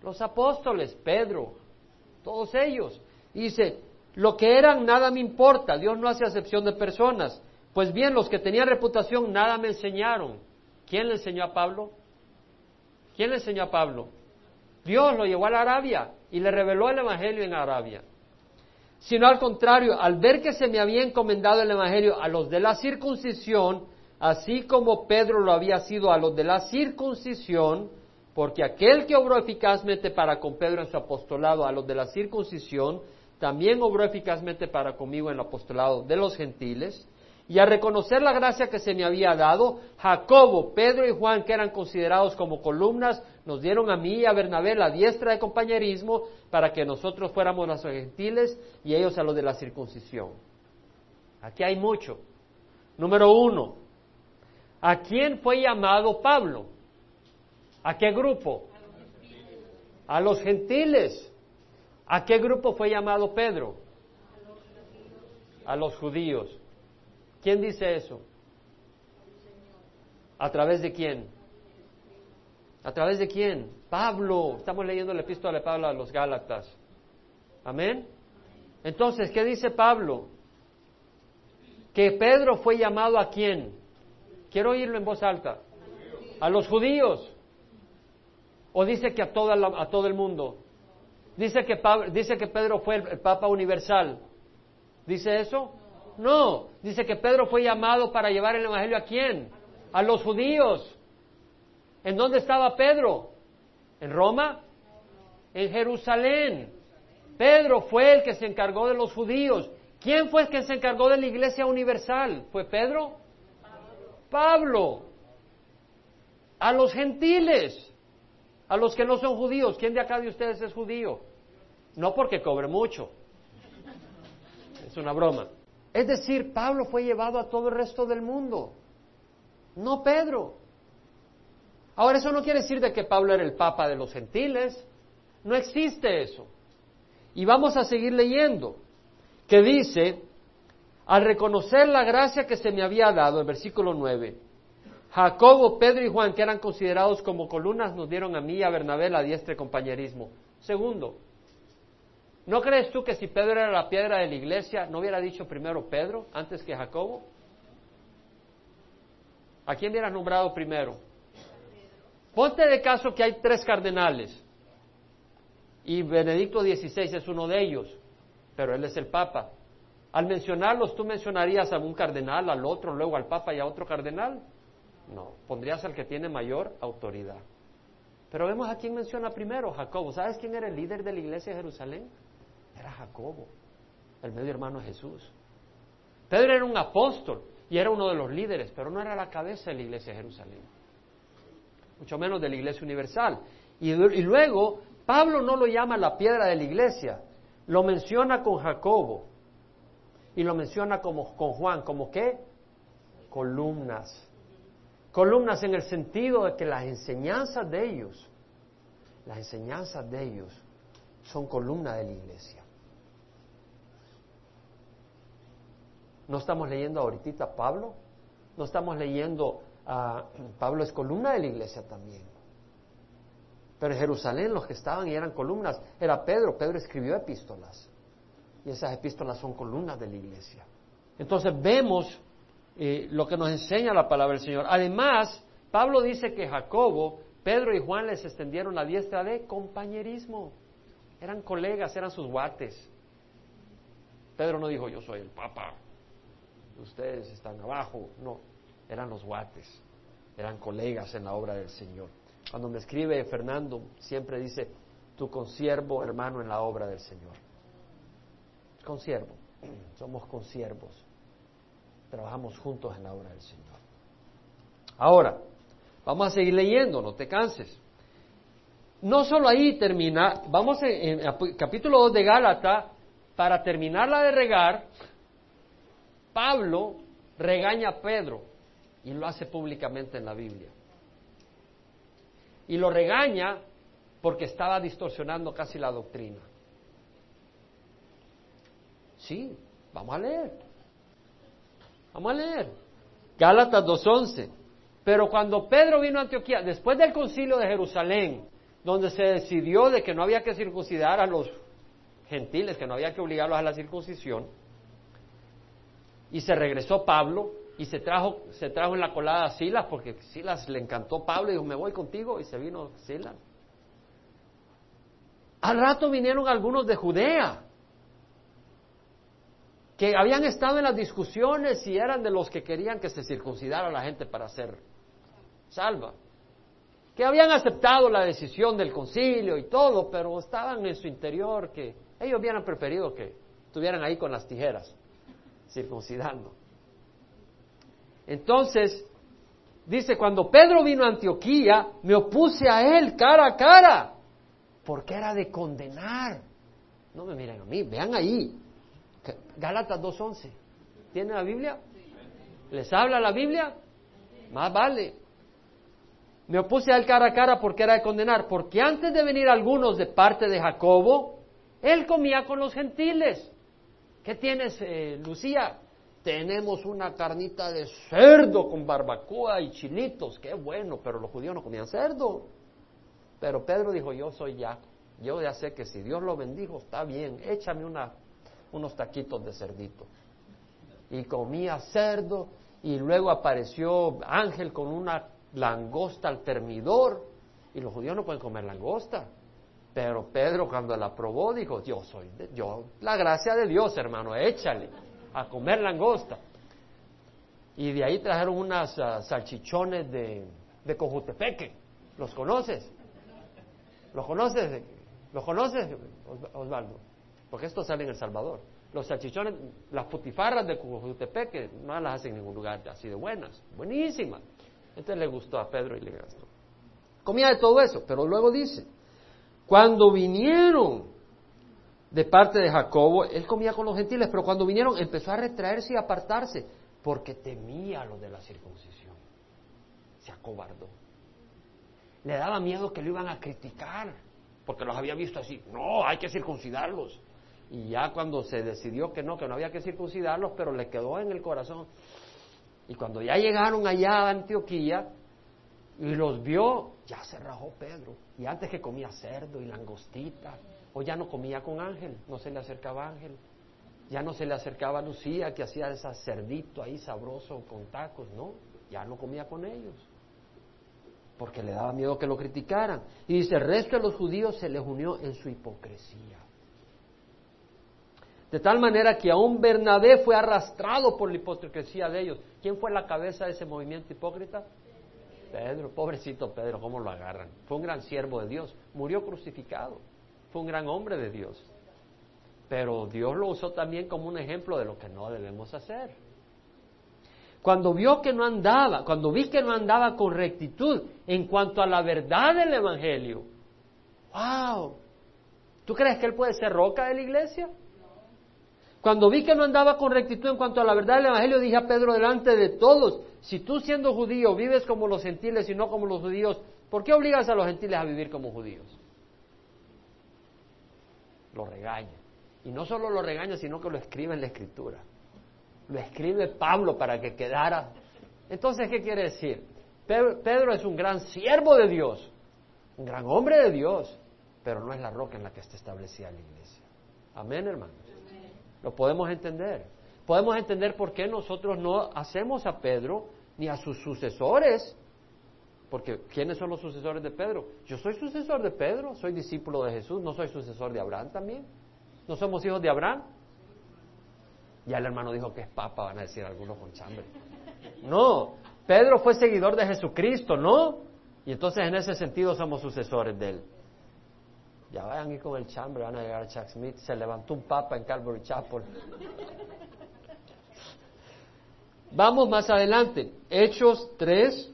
Los apóstoles, Pedro, todos ellos. Dice, lo que eran nada me importa, Dios no hace acepción de personas. Pues bien, los que tenían reputación nada me enseñaron. ¿Quién le enseñó a Pablo? ¿Quién le enseñó a Pablo? Dios lo llevó a la Arabia y le reveló el Evangelio en Arabia. Sino al contrario, al ver que se me había encomendado el Evangelio a los de la circuncisión, así como Pedro lo había sido a los de la circuncisión, porque aquel que obró eficazmente para con Pedro en su apostolado a los de la circuncisión, también obró eficazmente para conmigo en el apostolado de los gentiles, y a reconocer la gracia que se me había dado, Jacobo, Pedro y Juan, que eran considerados como columnas, nos dieron a mí y a Bernabé la diestra de compañerismo para que nosotros fuéramos los gentiles y ellos a los de la circuncisión. Aquí hay mucho. Número uno, ¿a quién fue llamado Pablo? ¿A qué grupo? A los gentiles. ¿A qué grupo fue llamado Pedro? A los judíos. ¿Quién dice eso? ¿A través de quién? ¿A través de quién? Pablo. Estamos leyendo la epístola de Pablo a los Gálatas. Amén. Entonces, ¿qué dice Pablo? Que Pedro fue llamado a quién? Quiero oírlo en voz alta. A los judíos. ¿O dice que a, a todo el mundo? Dice que, dice que Pedro fue el Papa universal. ¿Dice eso? No, dice que Pedro fue llamado para llevar el Evangelio a quién? A los judíos. ¿En dónde estaba Pedro? ¿En Roma? En Jerusalén. Pedro fue el que se encargó de los judíos. ¿Quién fue el que se encargó de la iglesia universal? ¿Fue Pedro? Pablo. A los gentiles, a los que no son judíos. ¿Quién de acá de ustedes es judío? No porque cobre mucho. Es una broma. Es decir, Pablo fue llevado a todo el resto del mundo, no Pedro. Ahora, eso no quiere decir de que Pablo era el papa de los gentiles, no existe eso. Y vamos a seguir leyendo, que dice, al reconocer la gracia que se me había dado, el versículo 9, Jacobo, Pedro y Juan, que eran considerados como columnas, nos dieron a mí y a Bernabé la diestra compañerismo. Segundo, ¿No crees tú que si Pedro era la piedra de la iglesia, no hubiera dicho primero Pedro antes que Jacobo? ¿A quién hubiera nombrado primero? Ponte de caso que hay tres cardenales y Benedicto XVI es uno de ellos, pero él es el Papa. Al mencionarlos, ¿tú mencionarías a un cardenal, al otro, luego al Papa y a otro cardenal? No, pondrías al que tiene mayor autoridad. Pero vemos a quién menciona primero, Jacobo. ¿Sabes quién era el líder de la iglesia de Jerusalén? Era Jacobo, el medio hermano de Jesús. Pedro era un apóstol y era uno de los líderes, pero no era la cabeza de la iglesia de Jerusalén, mucho menos de la iglesia universal. Y, luego, Pablo no lo llama la piedra de la iglesia, lo menciona con Jacobo y lo menciona como, con Juan, como qué? Columnas. Columnas en el sentido de que las enseñanzas de ellos, las enseñanzas de ellos son columnas de la iglesia. No estamos leyendo ahorita Pablo, no estamos leyendo a Pablo es columna de la iglesia también. Pero en Jerusalén los que estaban y eran columnas era Pedro. Pedro escribió epístolas. Y esas epístolas son columnas de la iglesia. Entonces vemos eh, lo que nos enseña la palabra del Señor. Además, Pablo dice que Jacobo, Pedro y Juan les extendieron la diestra de compañerismo. Eran colegas, eran sus guates. Pedro no dijo yo soy el Papa, ustedes están abajo. No, eran los guates, eran colegas en la obra del Señor. Cuando me escribe Fernando, siempre dice, tu consiervo hermano en la obra del Señor. Consiervo, somos consiervos, trabajamos juntos en la obra del Señor. Ahora, vamos a seguir leyendo, no te canses. No solo ahí termina, vamos en, en capítulo 2 de Gálata, para terminarla de regar, Pablo regaña a Pedro y lo hace públicamente en la Biblia. Y lo regaña porque estaba distorsionando casi la doctrina. Sí, vamos a leer. Vamos a leer. Gálatas 2.11. Pero cuando Pedro vino a Antioquía, después del concilio de Jerusalén, donde se decidió de que no había que circuncidar a los gentiles, que no había que obligarlos a la circuncisión, y se regresó Pablo y se trajo, se trajo en la colada a Silas, porque Silas le encantó Pablo y dijo, me voy contigo, y se vino Silas. Al rato vinieron algunos de Judea, que habían estado en las discusiones y eran de los que querían que se circuncidara la gente para ser salva, que habían aceptado la decisión del concilio y todo, pero estaban en su interior que ellos hubieran preferido que estuvieran ahí con las tijeras, circuncidando. Entonces, dice, cuando Pedro vino a Antioquía, me opuse a él cara a cara, porque era de condenar. No me miren a mí, vean ahí, Gálatas 2.11. ¿Tiene la Biblia? ¿Les habla la Biblia? Más vale. Me opuse a él cara a cara porque era de condenar, porque antes de venir algunos de parte de Jacobo, él comía con los gentiles. ¿Qué tienes, eh, Lucía? Tenemos una carnita de cerdo con barbacoa y chilitos. Qué bueno, pero los judíos no comían cerdo. Pero Pedro dijo, yo soy ya. Yo ya sé que si Dios lo bendijo, está bien. Échame unos taquitos de cerdito. Y comía cerdo y luego apareció Ángel con una langosta al termidor y los judíos no pueden comer langosta. Pero Pedro cuando la probó dijo, yo soy, yo, la gracia de Dios hermano, échale a comer langosta. Y de ahí trajeron unas ah, salchichones de, de Cojutepeque. ¿Los conoces? ¿Los conoces? ¿Los conoces, Osvaldo? porque esto sale en El Salvador. Los salchichones, las putifarras de que no las hacen en ningún lugar así de buenas, buenísimas. Entonces le gustó a Pedro y le gastó. Comía de todo eso, pero luego dice, cuando vinieron de parte de Jacobo, él comía con los gentiles, pero cuando vinieron empezó a retraerse y apartarse, porque temía lo de la circuncisión. Se acobardó. Le daba miedo que lo iban a criticar, porque los había visto así. No, hay que circuncidarlos. Y ya cuando se decidió que no, que no había que circuncidarlos, pero le quedó en el corazón. Y cuando ya llegaron allá a Antioquía y los vio, ya se rajó Pedro. Y antes que comía cerdo y langostita, o ya no comía con Ángel, no se le acercaba Ángel. Ya no se le acercaba a Lucía, que hacía ese cerdito ahí sabroso con tacos, no, ya no comía con ellos. Porque le daba miedo que lo criticaran. Y dice, el resto de los judíos se les unió en su hipocresía. De tal manera que aún Bernabé fue arrastrado por la hipocresía de ellos. ¿Quién fue la cabeza de ese movimiento hipócrita? Pedro, pobrecito Pedro, ¿cómo lo agarran? Fue un gran siervo de Dios, murió crucificado, fue un gran hombre de Dios. Pero Dios lo usó también como un ejemplo de lo que no debemos hacer. Cuando vio que no andaba, cuando vi que no andaba con rectitud en cuanto a la verdad del Evangelio, wow, ¿tú crees que él puede ser roca de la iglesia? Cuando vi que no andaba con rectitud en cuanto a la verdad del Evangelio, dije a Pedro delante de todos, si tú siendo judío vives como los gentiles y no como los judíos, ¿por qué obligas a los gentiles a vivir como judíos? Lo regaña. Y no solo lo regaña, sino que lo escribe en la escritura. Lo escribe Pablo para que quedara. Entonces, ¿qué quiere decir? Pedro es un gran siervo de Dios, un gran hombre de Dios, pero no es la roca en la que está establecida la iglesia. Amén, hermanos. Lo podemos entender. Podemos entender por qué nosotros no hacemos a Pedro ni a sus sucesores. Porque ¿quiénes son los sucesores de Pedro? Yo soy sucesor de Pedro, soy discípulo de Jesús, no soy sucesor de Abraham también. ¿No somos hijos de Abraham? Ya el hermano dijo que es papa, van a decir algunos con chambre. No, Pedro fue seguidor de Jesucristo, ¿no? Y entonces en ese sentido somos sucesores de él. Ya vayan ir con el chambre, van a llegar a Chuck Smith. Se levantó un papa en Calvary Chapel. Vamos más adelante. Hechos 3,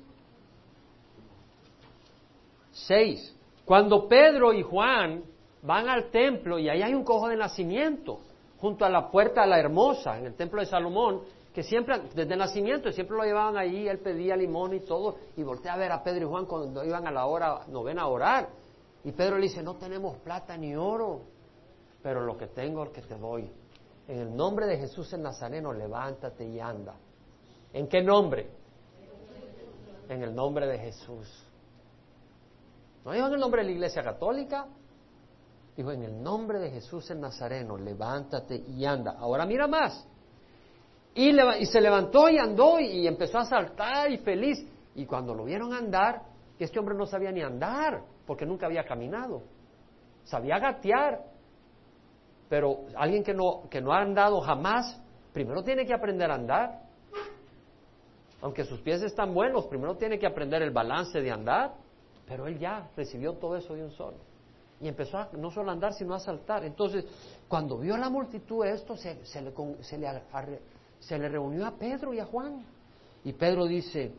6. Cuando Pedro y Juan van al templo y ahí hay un cojo de nacimiento junto a la puerta de la hermosa en el templo de Salomón, que siempre, desde nacimiento, siempre lo llevaban ahí, él pedía limón y todo, y voltea a ver a Pedro y Juan cuando iban a la hora novena a orar. Y Pedro le dice, no tenemos plata ni oro, pero lo que tengo es que te doy. En el nombre de Jesús el Nazareno, levántate y anda. ¿En qué nombre? En el nombre de Jesús. ¿No dijo en el nombre de la Iglesia Católica? Dijo, en el nombre de Jesús el Nazareno, levántate y anda. Ahora mira más. Y, se levantó y andó y, empezó a saltar y feliz. Y cuando lo vieron andar, este hombre no sabía ni andar, porque nunca había caminado. Sabía gatear. Pero alguien que no, que no ha andado jamás, primero tiene que aprender a andar. Aunque sus pies están buenos, primero tiene que aprender el balance de andar. Pero él ya recibió todo eso de un solo. Y empezó a, no solo a andar, sino a saltar. Entonces, cuando vio la multitud esto, se, se, le, se, le, se le reunió a Pedro y a Juan. Y Pedro dice,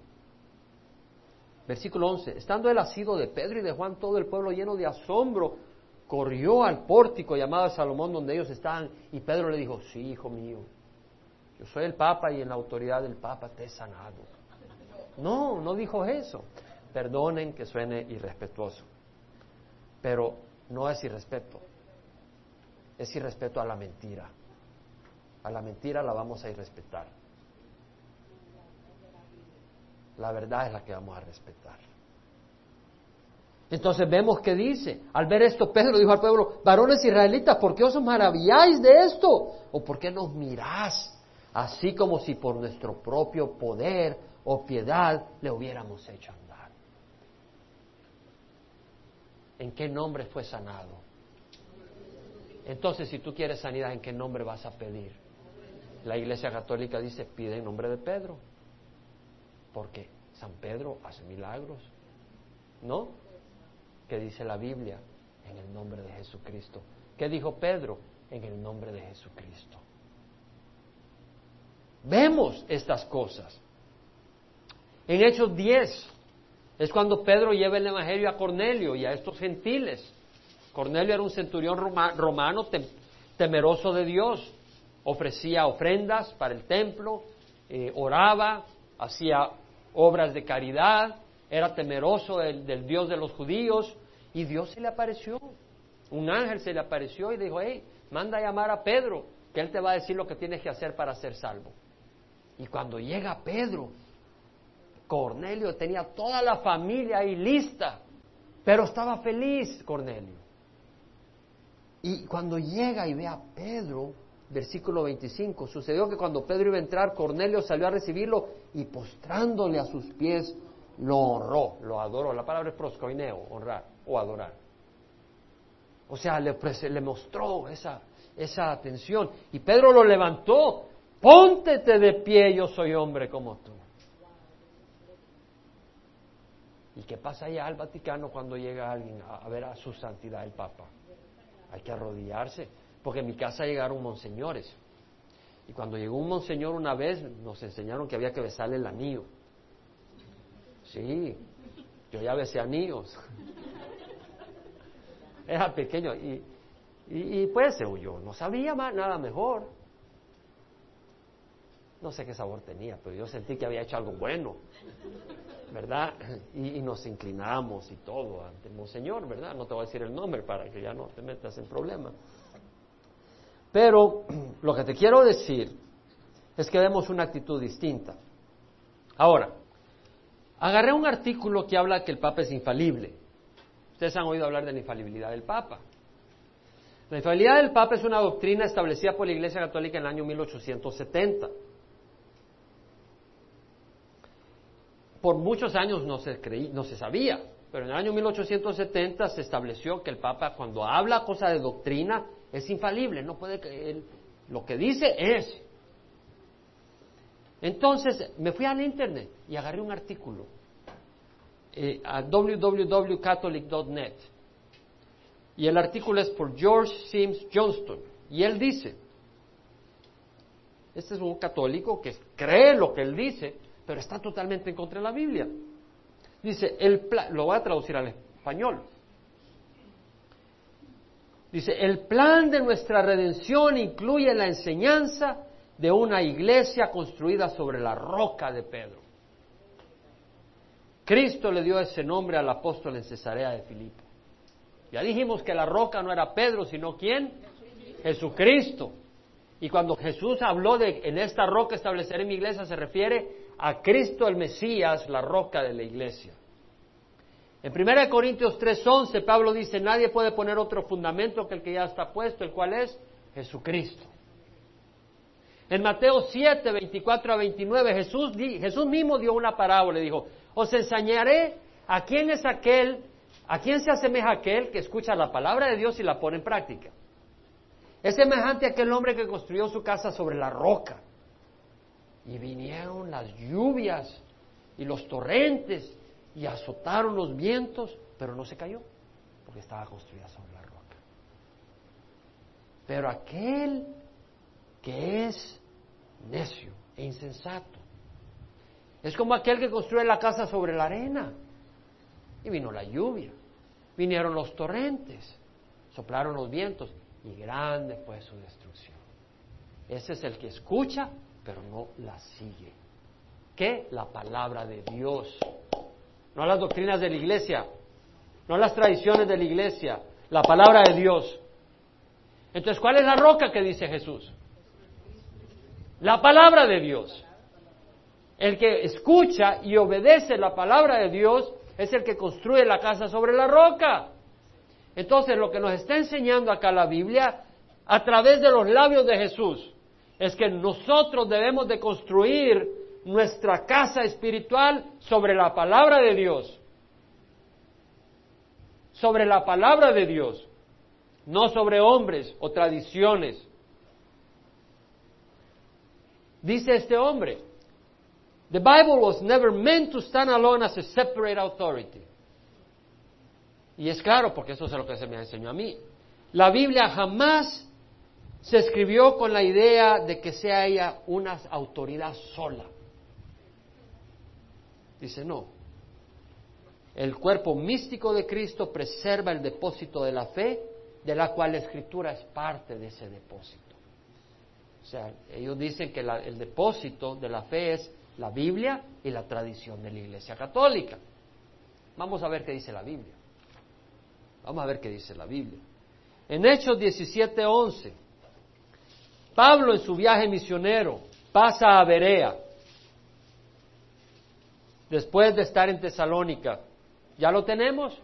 versículo 11, estando él asido de Pedro y de Juan, todo el pueblo lleno de asombro, corrió al pórtico llamado Salomón donde ellos estaban. Y Pedro le dijo, sí, hijo mío, yo soy el Papa y en la autoridad del Papa te he sanado. No, no dijo eso. Perdonen que suene irrespetuoso. Pero no es irrespeto, es irrespeto a la mentira. A la mentira la vamos a irrespetar. La verdad es la que vamos a respetar. Entonces vemos que dice, al ver esto, Pedro dijo al pueblo, varones israelitas, ¿por qué os maravilláis de esto? ¿O por qué nos mirás así como si por nuestro propio poder o piedad le hubiéramos hecho ¿En qué nombre fue sanado? Entonces, si tú quieres sanidad, ¿en qué nombre vas a pedir? La Iglesia Católica dice, pide en nombre de Pedro, porque San Pedro hace milagros, ¿no? ¿Qué dice la Biblia? En el nombre de Jesucristo. ¿Qué dijo Pedro? En el nombre de Jesucristo. Vemos estas cosas. En Hechos 10, es cuando Pedro lleva el Evangelio a Cornelio y a estos gentiles. Cornelio era un centurión romano temeroso de Dios, ofrecía ofrendas para el templo, eh, oraba, hacía obras de caridad, era temeroso del, del, Dios de los judíos y Dios se le apareció. Un ángel se le apareció y dijo, hey, manda a llamar a Pedro, que él te va a decir lo que tienes que hacer para ser salvo. Y cuando llega Pedro, Cornelio tenía toda la familia ahí lista, pero estaba feliz Cornelio. Y cuando llega y ve a Pedro, versículo 25, sucedió que cuando Pedro iba a entrar, Cornelio salió a recibirlo y postrándole a sus pies, lo honró, lo adoró. La palabra es proscoineo, honrar o adorar. O sea, le, mostró esa, esa atención. Y Pedro lo levantó, póntete de pie, yo soy hombre como tú. ¿Y qué pasa allá al Vaticano cuando llega alguien a, ver a su santidad el Papa? Hay que arrodillarse, porque en mi casa llegaron monseñores. Y cuando llegó un monseñor una vez, nos enseñaron que había que besarle el anillo. Sí, yo ya besé anillos. Era pequeño y, y, pues se huyó. No sabía más, nada mejor. No sé qué sabor tenía, pero yo sentí que había hecho algo bueno. ¿verdad? Y, nos inclinamos y todo ante el Monseñor, ¿verdad? No te voy a decir el nombre para que ya no te metas en problemas. Pero lo que te quiero decir es que demos una actitud distinta. Ahora, agarré un artículo que habla que el Papa es infalible. Ustedes han oído hablar de la infalibilidad del Papa. La infalibilidad del Papa es una doctrina establecida por la Iglesia Católica en el año 1870. por muchos años no se, creí, no se sabía, pero en el año 1870 se estableció que el Papa cuando habla cosa de doctrina es infalible, no puede lo que dice es. Entonces me fui al internet y agarré un artículo eh, a www.catholic.net y el artículo es por George Sims Johnston y él dice, este es un católico que cree lo que él dice, pero está totalmente en contra de la Biblia. Dice, el lo voy a traducir al español. Dice, el plan de nuestra redención incluye la enseñanza de una iglesia construida sobre la roca de Pedro. Cristo le dio ese nombre al apóstol en Cesarea de Filipo. Ya dijimos que la roca no era Pedro, sino quién? Jesucristo. Y cuando Jesús habló de en esta roca estableceré mi iglesia, se refiere a Cristo el Mesías, la roca de la iglesia. En 1 Corintios 3:11 Pablo dice, nadie puede poner otro fundamento que el que ya está puesto, el cual es Jesucristo. En Mateo 7, 24 a 29, Jesús, Jesús mismo dio una parábola y dijo, os enseñaré a quién es aquel, a quién se asemeja aquel que escucha la palabra de Dios y la pone en práctica. Es semejante a aquel hombre que construyó su casa sobre la roca. Y vinieron las lluvias y los torrentes y azotaron los vientos, pero no se cayó, porque estaba construida sobre la roca. Pero aquel que es necio e insensato es como aquel que construye la casa sobre la arena. Y vino la lluvia, vinieron los torrentes, soplaron los vientos y grande fue su destrucción. Ese es el que escucha, pero no la sigue. ¿Qué? La palabra de Dios. No las doctrinas de la iglesia, no las tradiciones de la iglesia, la palabra de Dios. Entonces, ¿cuál es la roca que dice Jesús? La palabra de Dios. El que escucha y obedece la palabra de Dios es el que construye la casa sobre la roca. Entonces, lo que nos está enseñando acá la Biblia, a través de los labios de Jesús, es que nosotros debemos de construir nuestra casa espiritual sobre la palabra de Dios. Sobre la palabra de Dios, no sobre hombres o tradiciones. Dice este hombre, The Bible was never meant to stand alone as a separate authority. Y es claro, porque eso es lo que se me enseñó a mí. La Biblia jamás se escribió con la idea de que sea ella una autoridad sola. Dice, no. El cuerpo místico de Cristo preserva el depósito de la fe, de la cual la escritura es parte de ese depósito. O sea, ellos dicen que el depósito de la fe es la Biblia y la tradición de la Iglesia Católica. Vamos a ver qué dice la Biblia. Vamos a ver qué dice la Biblia. En Hechos 17:11, Pablo en su viaje misionero pasa a Berea, después de estar en Tesalónica. ¿Ya lo tenemos?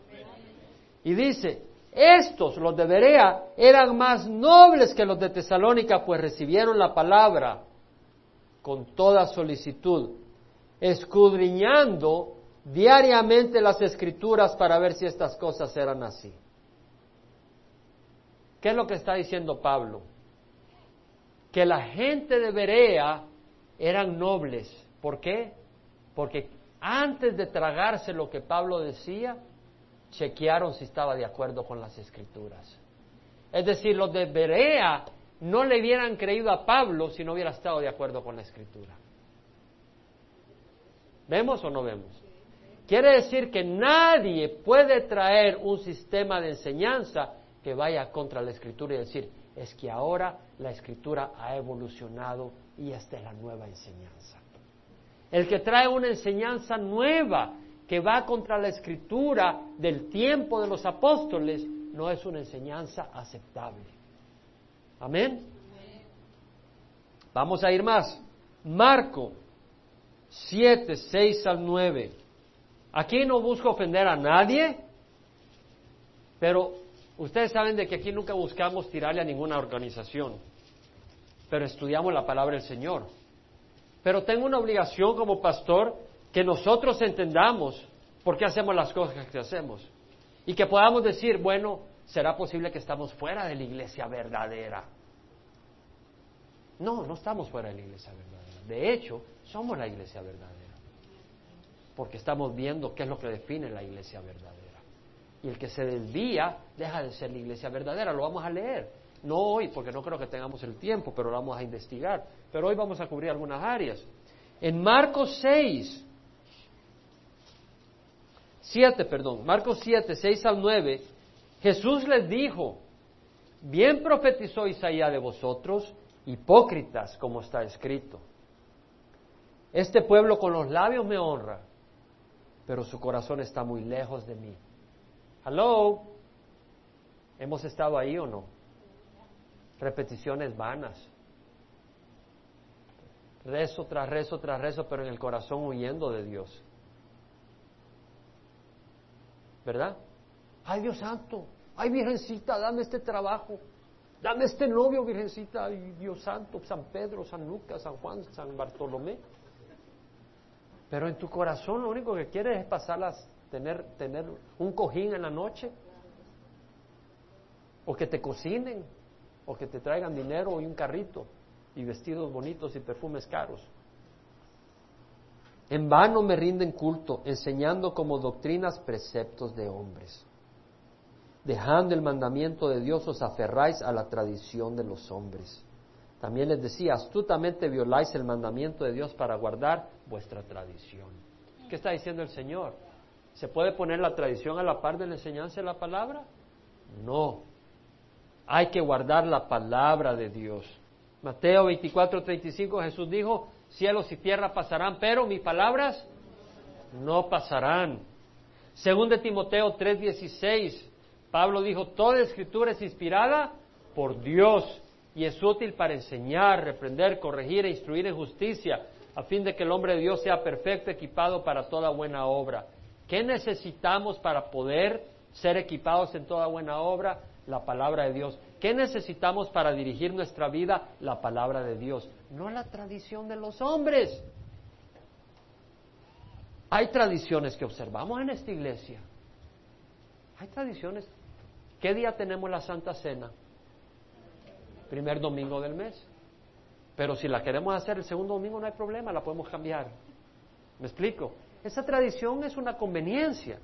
Y dice, estos, los de Berea, eran más nobles que los de Tesalónica, pues recibieron la palabra con toda solicitud, escudriñando diariamente las escrituras para ver si estas cosas eran así. ¿Qué es lo que está diciendo Pablo? Que la gente de Berea eran nobles. ¿Por qué? Porque antes de tragarse lo que Pablo decía, chequearon si estaba de acuerdo con las escrituras. Es decir, los de Berea no le hubieran creído a Pablo si no hubiera estado de acuerdo con la escritura. ¿Vemos o no vemos? Quiere decir que nadie puede traer un sistema de enseñanza que vaya contra la escritura y decir, es que ahora la escritura ha evolucionado y esta es la nueva enseñanza. El que trae una enseñanza nueva que va contra la escritura del tiempo de los apóstoles no es una enseñanza aceptable. Amén. Vamos a ir más. Marco 7, 6 al 9. Aquí no busco ofender a nadie, pero ustedes saben de que aquí nunca buscamos tirarle a ninguna organización, pero estudiamos la palabra del Señor. Pero tengo una obligación como pastor que nosotros entendamos por qué hacemos las cosas que hacemos y que podamos decir, bueno, será posible que estamos fuera de la iglesia verdadera. No, no estamos fuera de la iglesia verdadera. De hecho, somos la iglesia verdadera. Porque estamos viendo qué es lo que define la iglesia verdadera. Y el que se desvía deja de ser la iglesia verdadera. Lo vamos a leer. No hoy, porque no creo que tengamos el tiempo, pero lo vamos a investigar. Pero hoy vamos a cubrir algunas áreas. En Marcos 6, 7, perdón, Marcos 7, 6 al 9, Jesús les dijo, bien profetizó Isaías de vosotros, hipócritas, como está escrito. Este pueblo con los labios me honra, pero su corazón está muy lejos de mí. Hello, ¿hemos estado ahí o no? Repeticiones vanas. rezo tras rezo tras rezo, pero en el corazón huyendo de Dios. ¿Verdad? Ay Dios santo, ay Virgencita, dame este trabajo, dame este novio, Virgencita, Dios santo, San Pedro, San Lucas, San Juan, San Bartolomé. Pero en tu corazón lo único que quieres es pasarlas, tener, tener un cojín en la noche, o que te cocinen, o te traigan dinero y un carrito, y vestidos bonitos y perfumes caros. En vano me rinden culto, enseñando como doctrinas preceptos de hombres. Dejando el mandamiento de Dios os aferráis a la tradición de los hombres. También les decía, astutamente violáis el mandamiento de Dios para guardar vuestra tradición. ¿Qué está diciendo el Señor? ¿Se puede poner la tradición a la par de la enseñanza de la palabra? No. Hay que guardar la palabra de Dios. Mateo 24, 35, Jesús dijo, cielos y tierra pasarán, pero mis palabras no pasarán. Según de Timoteo 3, 16, Pablo dijo, toda escritura es inspirada por Dios y es útil para enseñar, reprender, corregir e instruir en justicia, a fin de que el hombre de Dios sea perfecto, equipado para toda buena obra. ¿Qué necesitamos para poder ser equipados en toda buena obra? La palabra de Dios. ¿Qué necesitamos para dirigir nuestra vida? La palabra de Dios, no la tradición de los hombres. Hay tradiciones que observamos en esta iglesia. Hay tradiciones. ¿Qué día tenemos la Santa Cena? Primer domingo del mes. Pero si la queremos hacer el segundo domingo no hay problema, la podemos cambiar. ¿Me explico? Esa tradición es una conveniencia.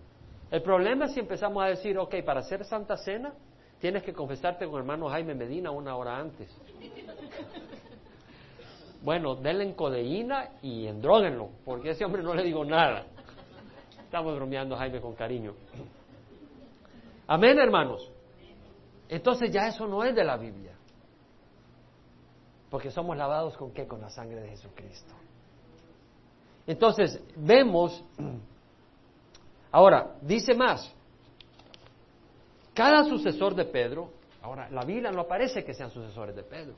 El problema es si empezamos a decir, ok, para hacer Santa Cena tienes que confesarte con hermano Jaime Medina una hora antes. Bueno, denle en codeína y endróguenlo, porque a ese hombre no le digo nada. Estamos bromeando, Jaime, con cariño. Amén, hermanos. Entonces ya eso no es de la Biblia. Porque somos lavados con qué? Con la sangre de Jesucristo. Entonces, vemos, ahora, dice más, cada sucesor de Pedro, ahora, la Biblia no aparece que sean sucesores de Pedro,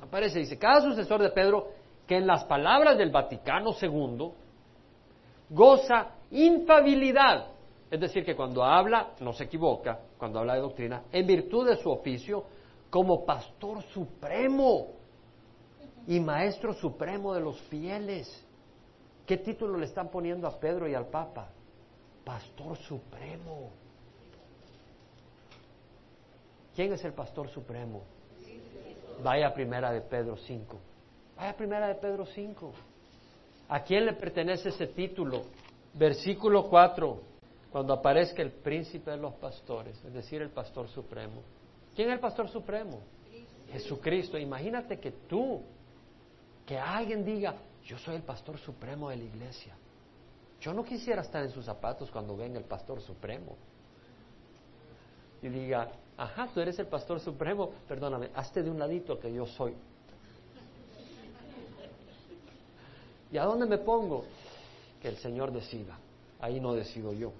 aparece, dice, cada sucesor de Pedro que en las palabras del Vaticano II goza infabilidad, es decir, que cuando habla no se equivoca, cuando habla de doctrina, en virtud de su oficio como pastor supremo y maestro supremo de los fieles. ¿Qué título le están poniendo a Pedro y al Papa? Pastor supremo. ¿Quién es el pastor supremo? Vaya primera de Pedro 5. Vaya primera de Pedro 5. ¿A quién le pertenece ese título? Versículo 4, cuando aparezca el príncipe de los pastores, es decir, el pastor supremo. ¿Quién es el pastor supremo? Jesucristo. Imagínate que tú, que alguien diga, yo soy el pastor supremo de la iglesia. Yo no quisiera estar en sus zapatos cuando venga el pastor supremo. Y diga, ajá, tú eres el pastor supremo, perdóname, hazte de un ladito que yo soy. ¿Y a dónde me pongo? Que el Señor decida. Ahí no decido yo.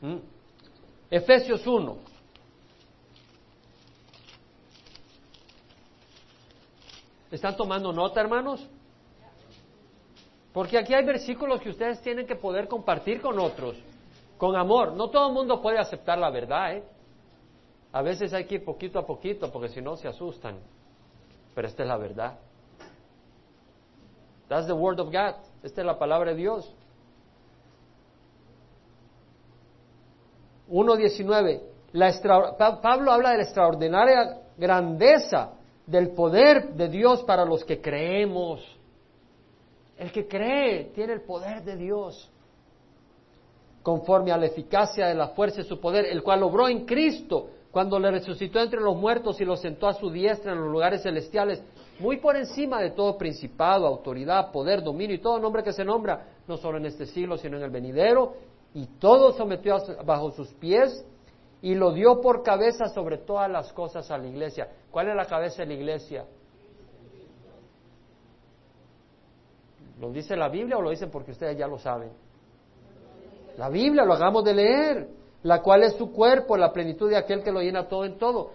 ¿Mm? Efesios 1. ¿Están tomando nota, hermanos? Porque aquí hay versículos que ustedes tienen que poder compartir con otros, con amor. No todo el mundo puede aceptar la verdad, ¿eh? A veces hay que ir poquito a poquito, porque si no se asustan. Pero esta es la verdad. That's the word of God. Esta es la palabra de Dios. 1.19. Pablo habla de la extraordinaria grandeza del poder de Dios para los que creemos. El que cree tiene el poder de Dios, conforme a la eficacia de la fuerza de su poder, el cual obró en Cristo cuando le resucitó entre los muertos y lo sentó a su diestra en los lugares celestiales, muy por encima de todo principado, autoridad, poder, dominio y todo nombre que se nombra, no solo en este siglo, sino en el venidero, y todo sometió bajo sus pies y lo dio por cabeza sobre todas las cosas a la iglesia. ¿Cuál es la cabeza de la iglesia? ¿Lo dice la Biblia o lo dicen porque ustedes ya lo saben? La Biblia, lo hagamos de leer, la cual es su cuerpo, la plenitud de aquel que lo llena todo en todo.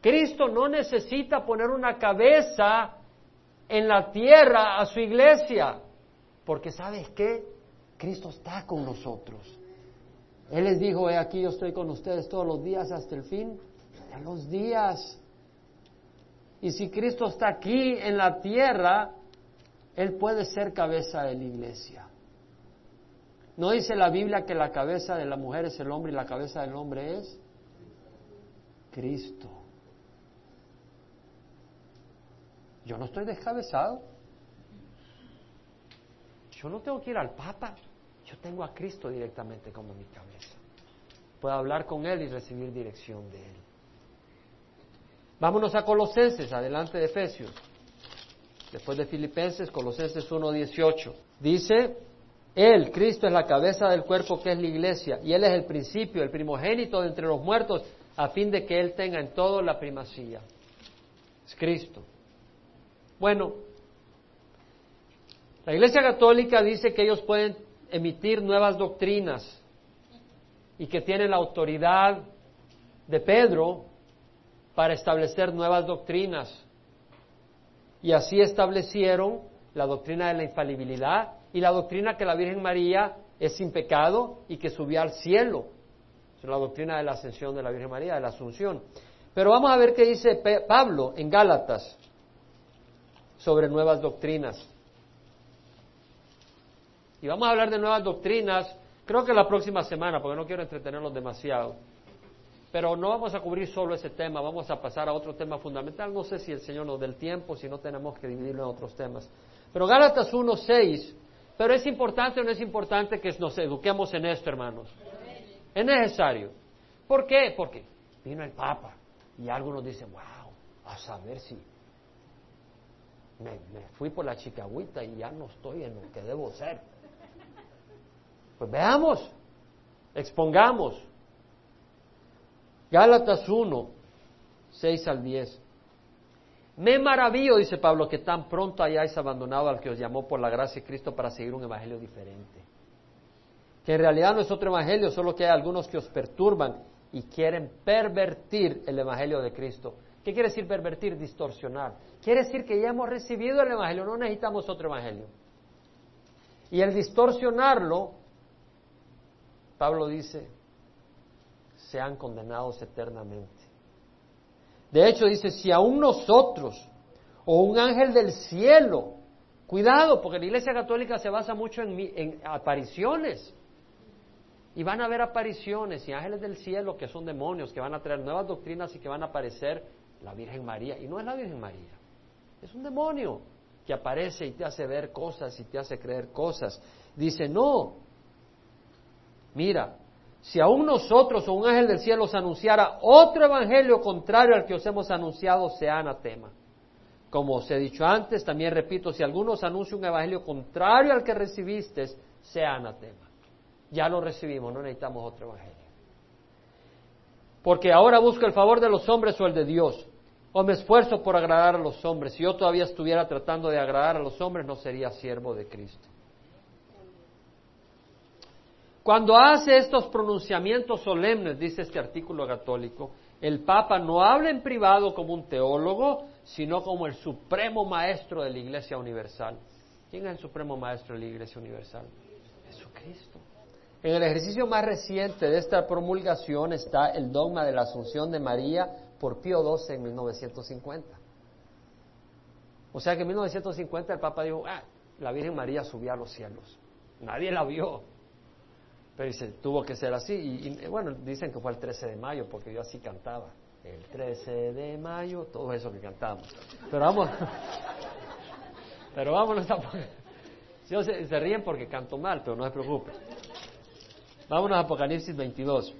Cristo no necesita poner una cabeza en la tierra a su iglesia. Porque sabes qué? Cristo está con nosotros. Él les dijo, he aquí yo estoy con ustedes todos los días hasta el fin de los días. Y si Cristo está aquí en la tierra, Él puede ser cabeza de la iglesia. ¿No dice la Biblia que la cabeza de la mujer es el hombre y la cabeza del hombre es Cristo? Yo no estoy descabezado. Yo no tengo que ir al Papa. Yo tengo a Cristo directamente como mi cabeza. Puedo hablar con Él y recibir dirección de Él. Vámonos a Colosenses, adelante de Efesios. Después de Filipenses, Colosenses 1.18. Dice, Él, Cristo, es la cabeza del cuerpo que es la iglesia, y Él es el principio, el primogénito de entre los muertos, a fin de que Él tenga en todo la primacía. Es Cristo. Bueno, la Iglesia Católica dice que ellos pueden emitir nuevas doctrinas y que tienen la autoridad de Pedro para establecer nuevas doctrinas. Y así establecieron la doctrina de la infalibilidad y la doctrina que la Virgen María es sin pecado y que subió al cielo. Es la doctrina de la ascensión de la Virgen María, de la asunción. Pero vamos a ver qué dice Pablo en Gálatas sobre nuevas doctrinas. Y vamos a hablar de nuevas doctrinas, creo que la próxima semana, porque no quiero entretenerlos demasiado. Pero no vamos a cubrir solo ese tema, vamos a pasar a otro tema fundamental. No sé si el Señor nos dé el tiempo, si no tenemos que dividirlo en otros temas. Pero Gálatas 1.6, pero es importante o no es importante que nos eduquemos en esto, hermanos. Es necesario. ¿Por qué? Porque vino el Papa y algunos dicen, wow, a saber si me, fui por la chicagüita y ya no estoy en lo que debo ser. Pues veamos, expongamos. Gálatas 1, 6 al 10. Me maravillo, dice Pablo, que tan pronto hayáis abandonado al que os llamó por la gracia de Cristo para seguir un evangelio diferente. Que en realidad no es otro evangelio, solo que hay algunos que os perturban y quieren pervertir el evangelio de Cristo. ¿Qué quiere decir pervertir? Distorsionar. Quiere decir que ya hemos recibido el Evangelio, no necesitamos otro Evangelio. Y el distorsionarlo, Pablo dice, sean condenados eternamente. De hecho, dice, si aún nosotros o un ángel del cielo, cuidado, porque la Iglesia Católica se basa mucho en, en apariciones. Y van a haber apariciones y ángeles del cielo que son demonios, que van a traer nuevas doctrinas y que van a aparecer la Virgen María. Y no es la Virgen María, es un demonio que aparece y te hace ver cosas y te hace creer cosas. Dice, no, mira, si aún nosotros o un ángel del cielo os anunciara otro evangelio contrario al que os hemos anunciado, sea anatema. Como os he dicho antes, también repito, si alguno os anuncia un evangelio contrario al que recibiste, sea anatema. Ya lo recibimos, no necesitamos otro evangelio. Porque ahora busco el favor de los hombres o el de Dios o me esfuerzo por agradar a los hombres. Si yo todavía estuviera tratando de agradar a los hombres, no sería siervo de Cristo. Cuando hace estos pronunciamientos solemnes, dice este artículo católico, el Papa no habla en privado como un teólogo, sino como el supremo maestro de la Iglesia Universal. ¿Quién es el supremo maestro de la Iglesia Universal? Jesucristo. En el ejercicio más reciente de esta promulgación está el dogma de la Asunción de María por Pío XII en 1950. O sea que en 1950 el Papa dijo, ah, la Virgen María subió a los cielos. Nadie la vio. Pero dice, tuvo que ser así. Y, bueno, dicen que fue el 13 de mayo, porque yo así cantaba. El 13 de mayo, todo eso que cantamos. Pero vamos, pero vámonos a... Se, se ríen porque canto mal, pero no se preocupen. Vámonos a Apocalipsis 22.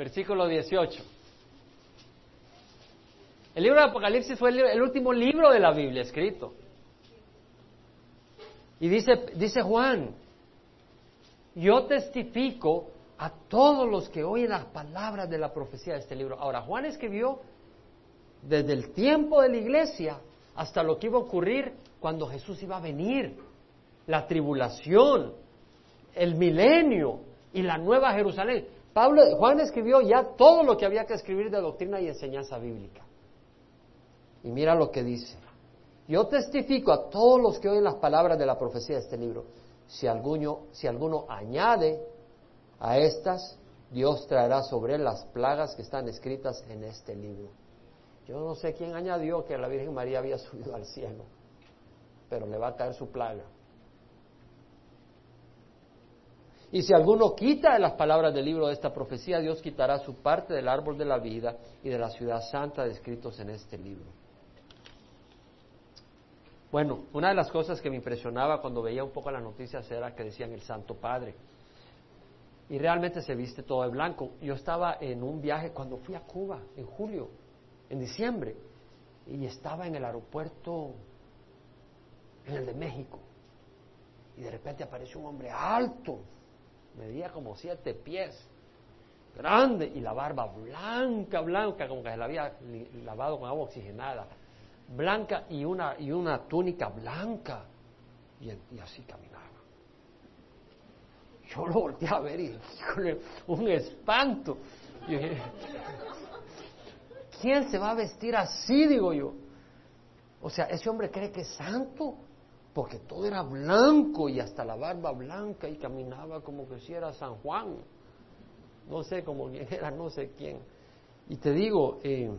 versículo 18. El libro de Apocalipsis fue el, último libro de la Biblia escrito. Y dice, dice Juan, yo testifico a todos los que oyen las palabras de la profecía de este libro. Ahora, Juan escribió desde el tiempo de la iglesia hasta lo que iba a ocurrir cuando Jesús iba a venir, la tribulación, el milenio y la nueva Jerusalén. Pablo, Juan escribió ya todo lo que había que escribir de doctrina y enseñanza bíblica. Y mira lo que dice. Yo testifico a todos los que oyen las palabras de la profecía de este libro. Si alguno, si alguno añade a estas, Dios traerá sobre él las plagas que están escritas en este libro. Yo no sé quién añadió que la Virgen María había subido al cielo, pero le va a caer su plaga. Y si alguno quita las palabras del libro de esta profecía, Dios quitará su parte del árbol de la vida y de la ciudad santa descritos en este libro. Bueno, una de las cosas que me impresionaba cuando veía un poco las noticias era que decían el Santo Padre. Y realmente se viste todo de blanco. Yo estaba en un viaje cuando fui a Cuba, en julio, en diciembre, y estaba en el aeropuerto, en el de México. Y de repente apareció un hombre alto, medía como siete pies, grande, y la barba blanca, blanca, como que se la había lavado con agua oxigenada, blanca y una, y una túnica blanca, y, así caminaba. Yo lo volteé a ver y un espanto. ¿quién se va a vestir así? Digo yo. O sea, ese hombre cree que es santo porque todo era blanco y hasta la barba blanca y caminaba como que si era San Juan. No sé cómo era, no sé quién. Y te digo, eh,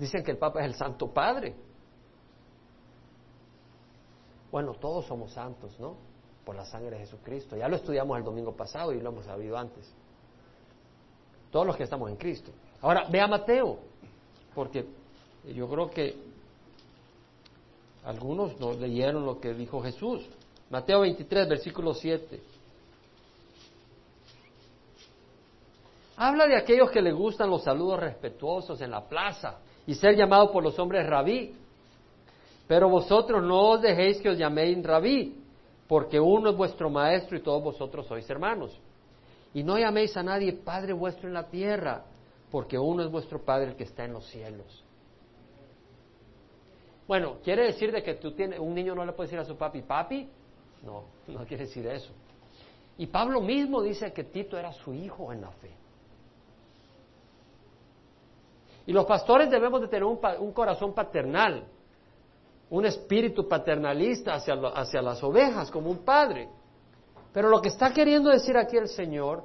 dicen que el Papa es el Santo Padre. Bueno, todos somos santos, ¿no? Por la sangre de Jesucristo. Ya lo estudiamos el domingo pasado y lo hemos sabido antes. Todos los que estamos en Cristo. Ahora, ve a Mateo, porque yo creo que algunos no leyeron lo que dijo Jesús. Mateo 23, versículo 7. Habla de aquellos que le gustan los saludos respetuosos en la plaza y ser llamado por los hombres rabí. Pero vosotros no os dejéis que os llaméis rabí, porque uno es vuestro maestro y todos vosotros sois hermanos. Y no llaméis a nadie Padre vuestro en la tierra, porque uno es vuestro Padre el que está en los cielos. Bueno, ¿quiere decir de que tú tienes, un niño no le puede decir a su papi, papi? No, no quiere decir eso. Y Pablo mismo dice que Tito era su hijo en la fe. Y los pastores debemos de tener un, corazón paternal, un espíritu paternalista hacia, hacia las ovejas, como un padre. Pero lo que está queriendo decir aquí el Señor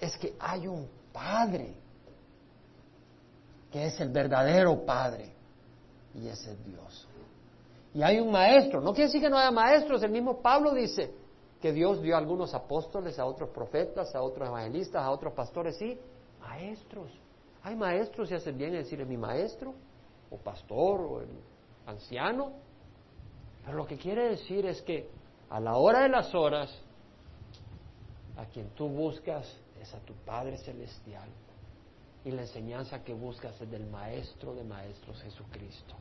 es que hay un Padre, que es el verdadero Padre y ese es Dios. Y hay un maestro, no quiere decir que no haya maestros, el mismo Pablo dice que Dios dio a algunos apóstoles, a otros profetas, a otros evangelistas, a otros pastores, sí, maestros. Hay maestros y hacen bien en decir mi maestro, o pastor, o el anciano. Pero lo que quiere decir es que a la hora de las horas, a quien tú buscas es a tu Padre Celestial. Y la enseñanza que buscas es del Maestro de Maestros Jesucristo.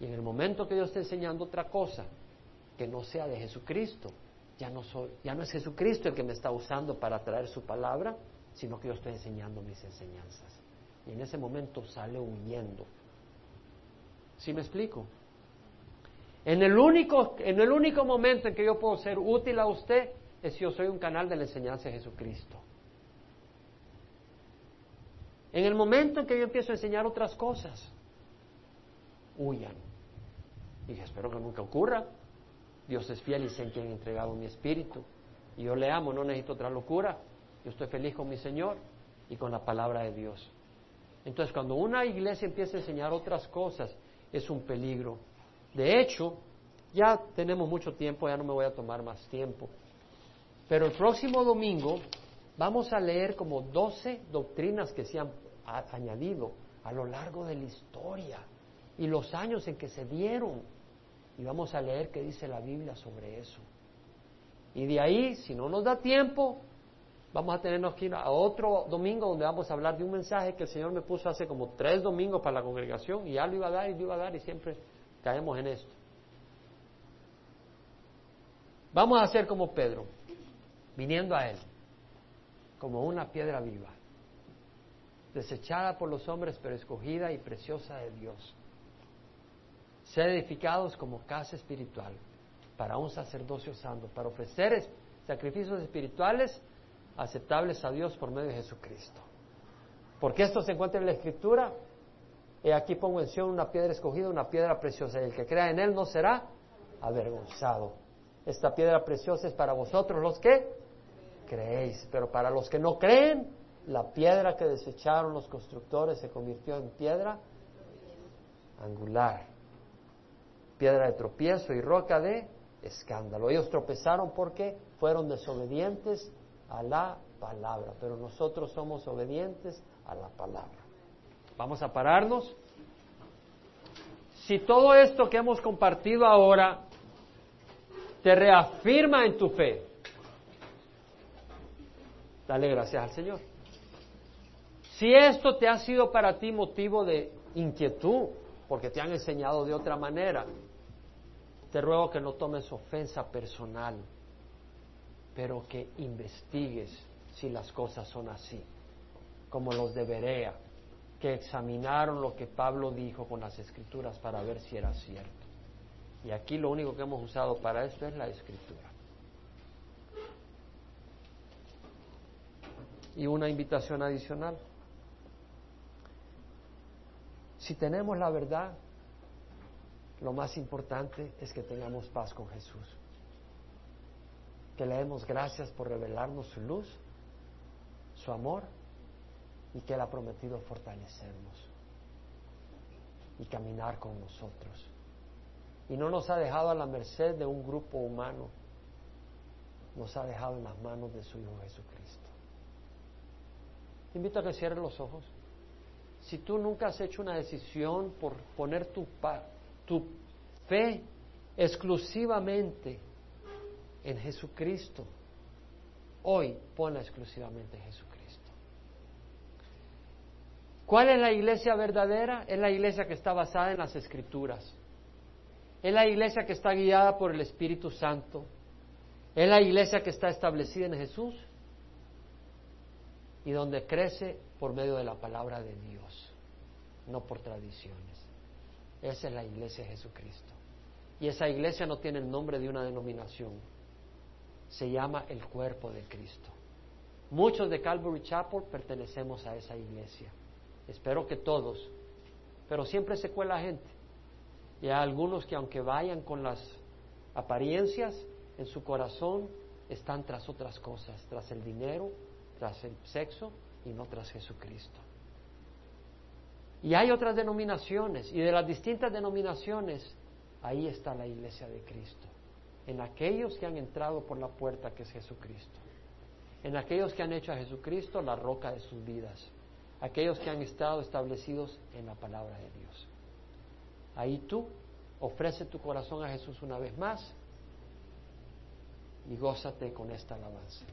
Y en el momento que Dios esté enseñando otra cosa que no sea de Jesucristo, ya no, ya no es Jesucristo el que me está usando para traer su palabra, sino que yo estoy enseñando mis enseñanzas. Y en ese momento sale huyendo. ¿Sí me explico? En el único, en el único momento en que yo puedo ser útil a usted es si yo soy un canal de la enseñanza de Jesucristo. En el momento en que yo empiezo a enseñar otras cosas, huyan. Y espero que nunca ocurra. Dios es fiel y sé en quien he entregado mi espíritu. Y yo le amo, no necesito otra locura. Yo estoy feliz con mi Señor y con la palabra de Dios. Entonces, cuando una iglesia empieza a enseñar otras cosas, es un peligro. De hecho, ya tenemos mucho tiempo, ya no me voy a tomar más tiempo. Pero el próximo domingo vamos a leer como 12 doctrinas que se han añadido a lo largo de la historia y los años en que se dieron. Y vamos a leer qué dice la Biblia sobre eso. Y de ahí, si no nos da tiempo, vamos a tenernos que ir a otro domingo donde vamos a hablar de un mensaje que el Señor me puso hace como tres domingos para la congregación y ya lo iba a dar y lo iba a dar y siempre caemos en esto. Vamos a hacer como Pedro, viniendo a Él, como una piedra viva desechada por los hombres, pero escogida y preciosa de Dios. Ser edificados como casa espiritual para un sacerdocio santo, para ofrecer sacrificios espirituales aceptables a Dios por medio de Jesucristo. Porque esto se encuentra en la Escritura. Y aquí pongo en Sion una piedra escogida, una piedra preciosa. Y el que crea en él no será avergonzado. Esta piedra preciosa es para vosotros los que creéis. Pero para los que no creen, la piedra que desecharon los constructores se convirtió en piedra angular, piedra de tropiezo y roca de escándalo. Ellos tropezaron porque fueron desobedientes a la palabra, pero nosotros somos obedientes a la palabra. Vamos a pararnos. Si todo esto que hemos compartido ahora te reafirma en tu fe, dale gracias al Señor. Si esto te ha sido para ti motivo de inquietud, porque te han enseñado de otra manera, te ruego que no tomes ofensa personal, pero que investigues si las cosas son así, como los de Berea, que examinaron lo que Pablo dijo con las escrituras para ver si era cierto. Y aquí lo único que hemos usado para esto es la escritura. Y una invitación adicional. Si tenemos la verdad, lo más importante es que tengamos paz con Jesús. Que le demos gracias por revelarnos su luz, su amor y que Él ha prometido fortalecernos y caminar con nosotros. Y no nos ha dejado a la merced de un grupo humano, nos ha dejado en las manos de su Hijo Jesucristo. Te invito a que cierres los ojos si tú nunca has hecho una decisión por poner tu, tu fe exclusivamente en Jesucristo, hoy ponla exclusivamente en Jesucristo. ¿Cuál es la iglesia verdadera? Es la iglesia que está basada en las escrituras. Es la iglesia que está guiada por el Espíritu Santo. Es la iglesia que está establecida en Jesús y donde crece por medio de la palabra de Dios, no por tradiciones. Esa es la iglesia de Jesucristo. Y esa iglesia no tiene el nombre de una denominación, se llama el cuerpo de Cristo. Muchos de Calvary Chapel pertenecemos a esa iglesia. Espero que todos, pero siempre se cuela gente. Y hay algunos que aunque vayan con las apariencias, en su corazón están tras otras cosas, tras el dinero, tras el sexo y no tras Jesucristo. Y hay otras denominaciones, y de las distintas denominaciones, ahí está la iglesia de Cristo, en aquellos que han entrado por la puerta que es Jesucristo, en aquellos que han hecho a Jesucristo la roca de sus vidas, aquellos que han estado establecidos en la palabra de Dios. Ahí tú ofrece tu corazón a Jesús una vez más y gózate con esta alabanza.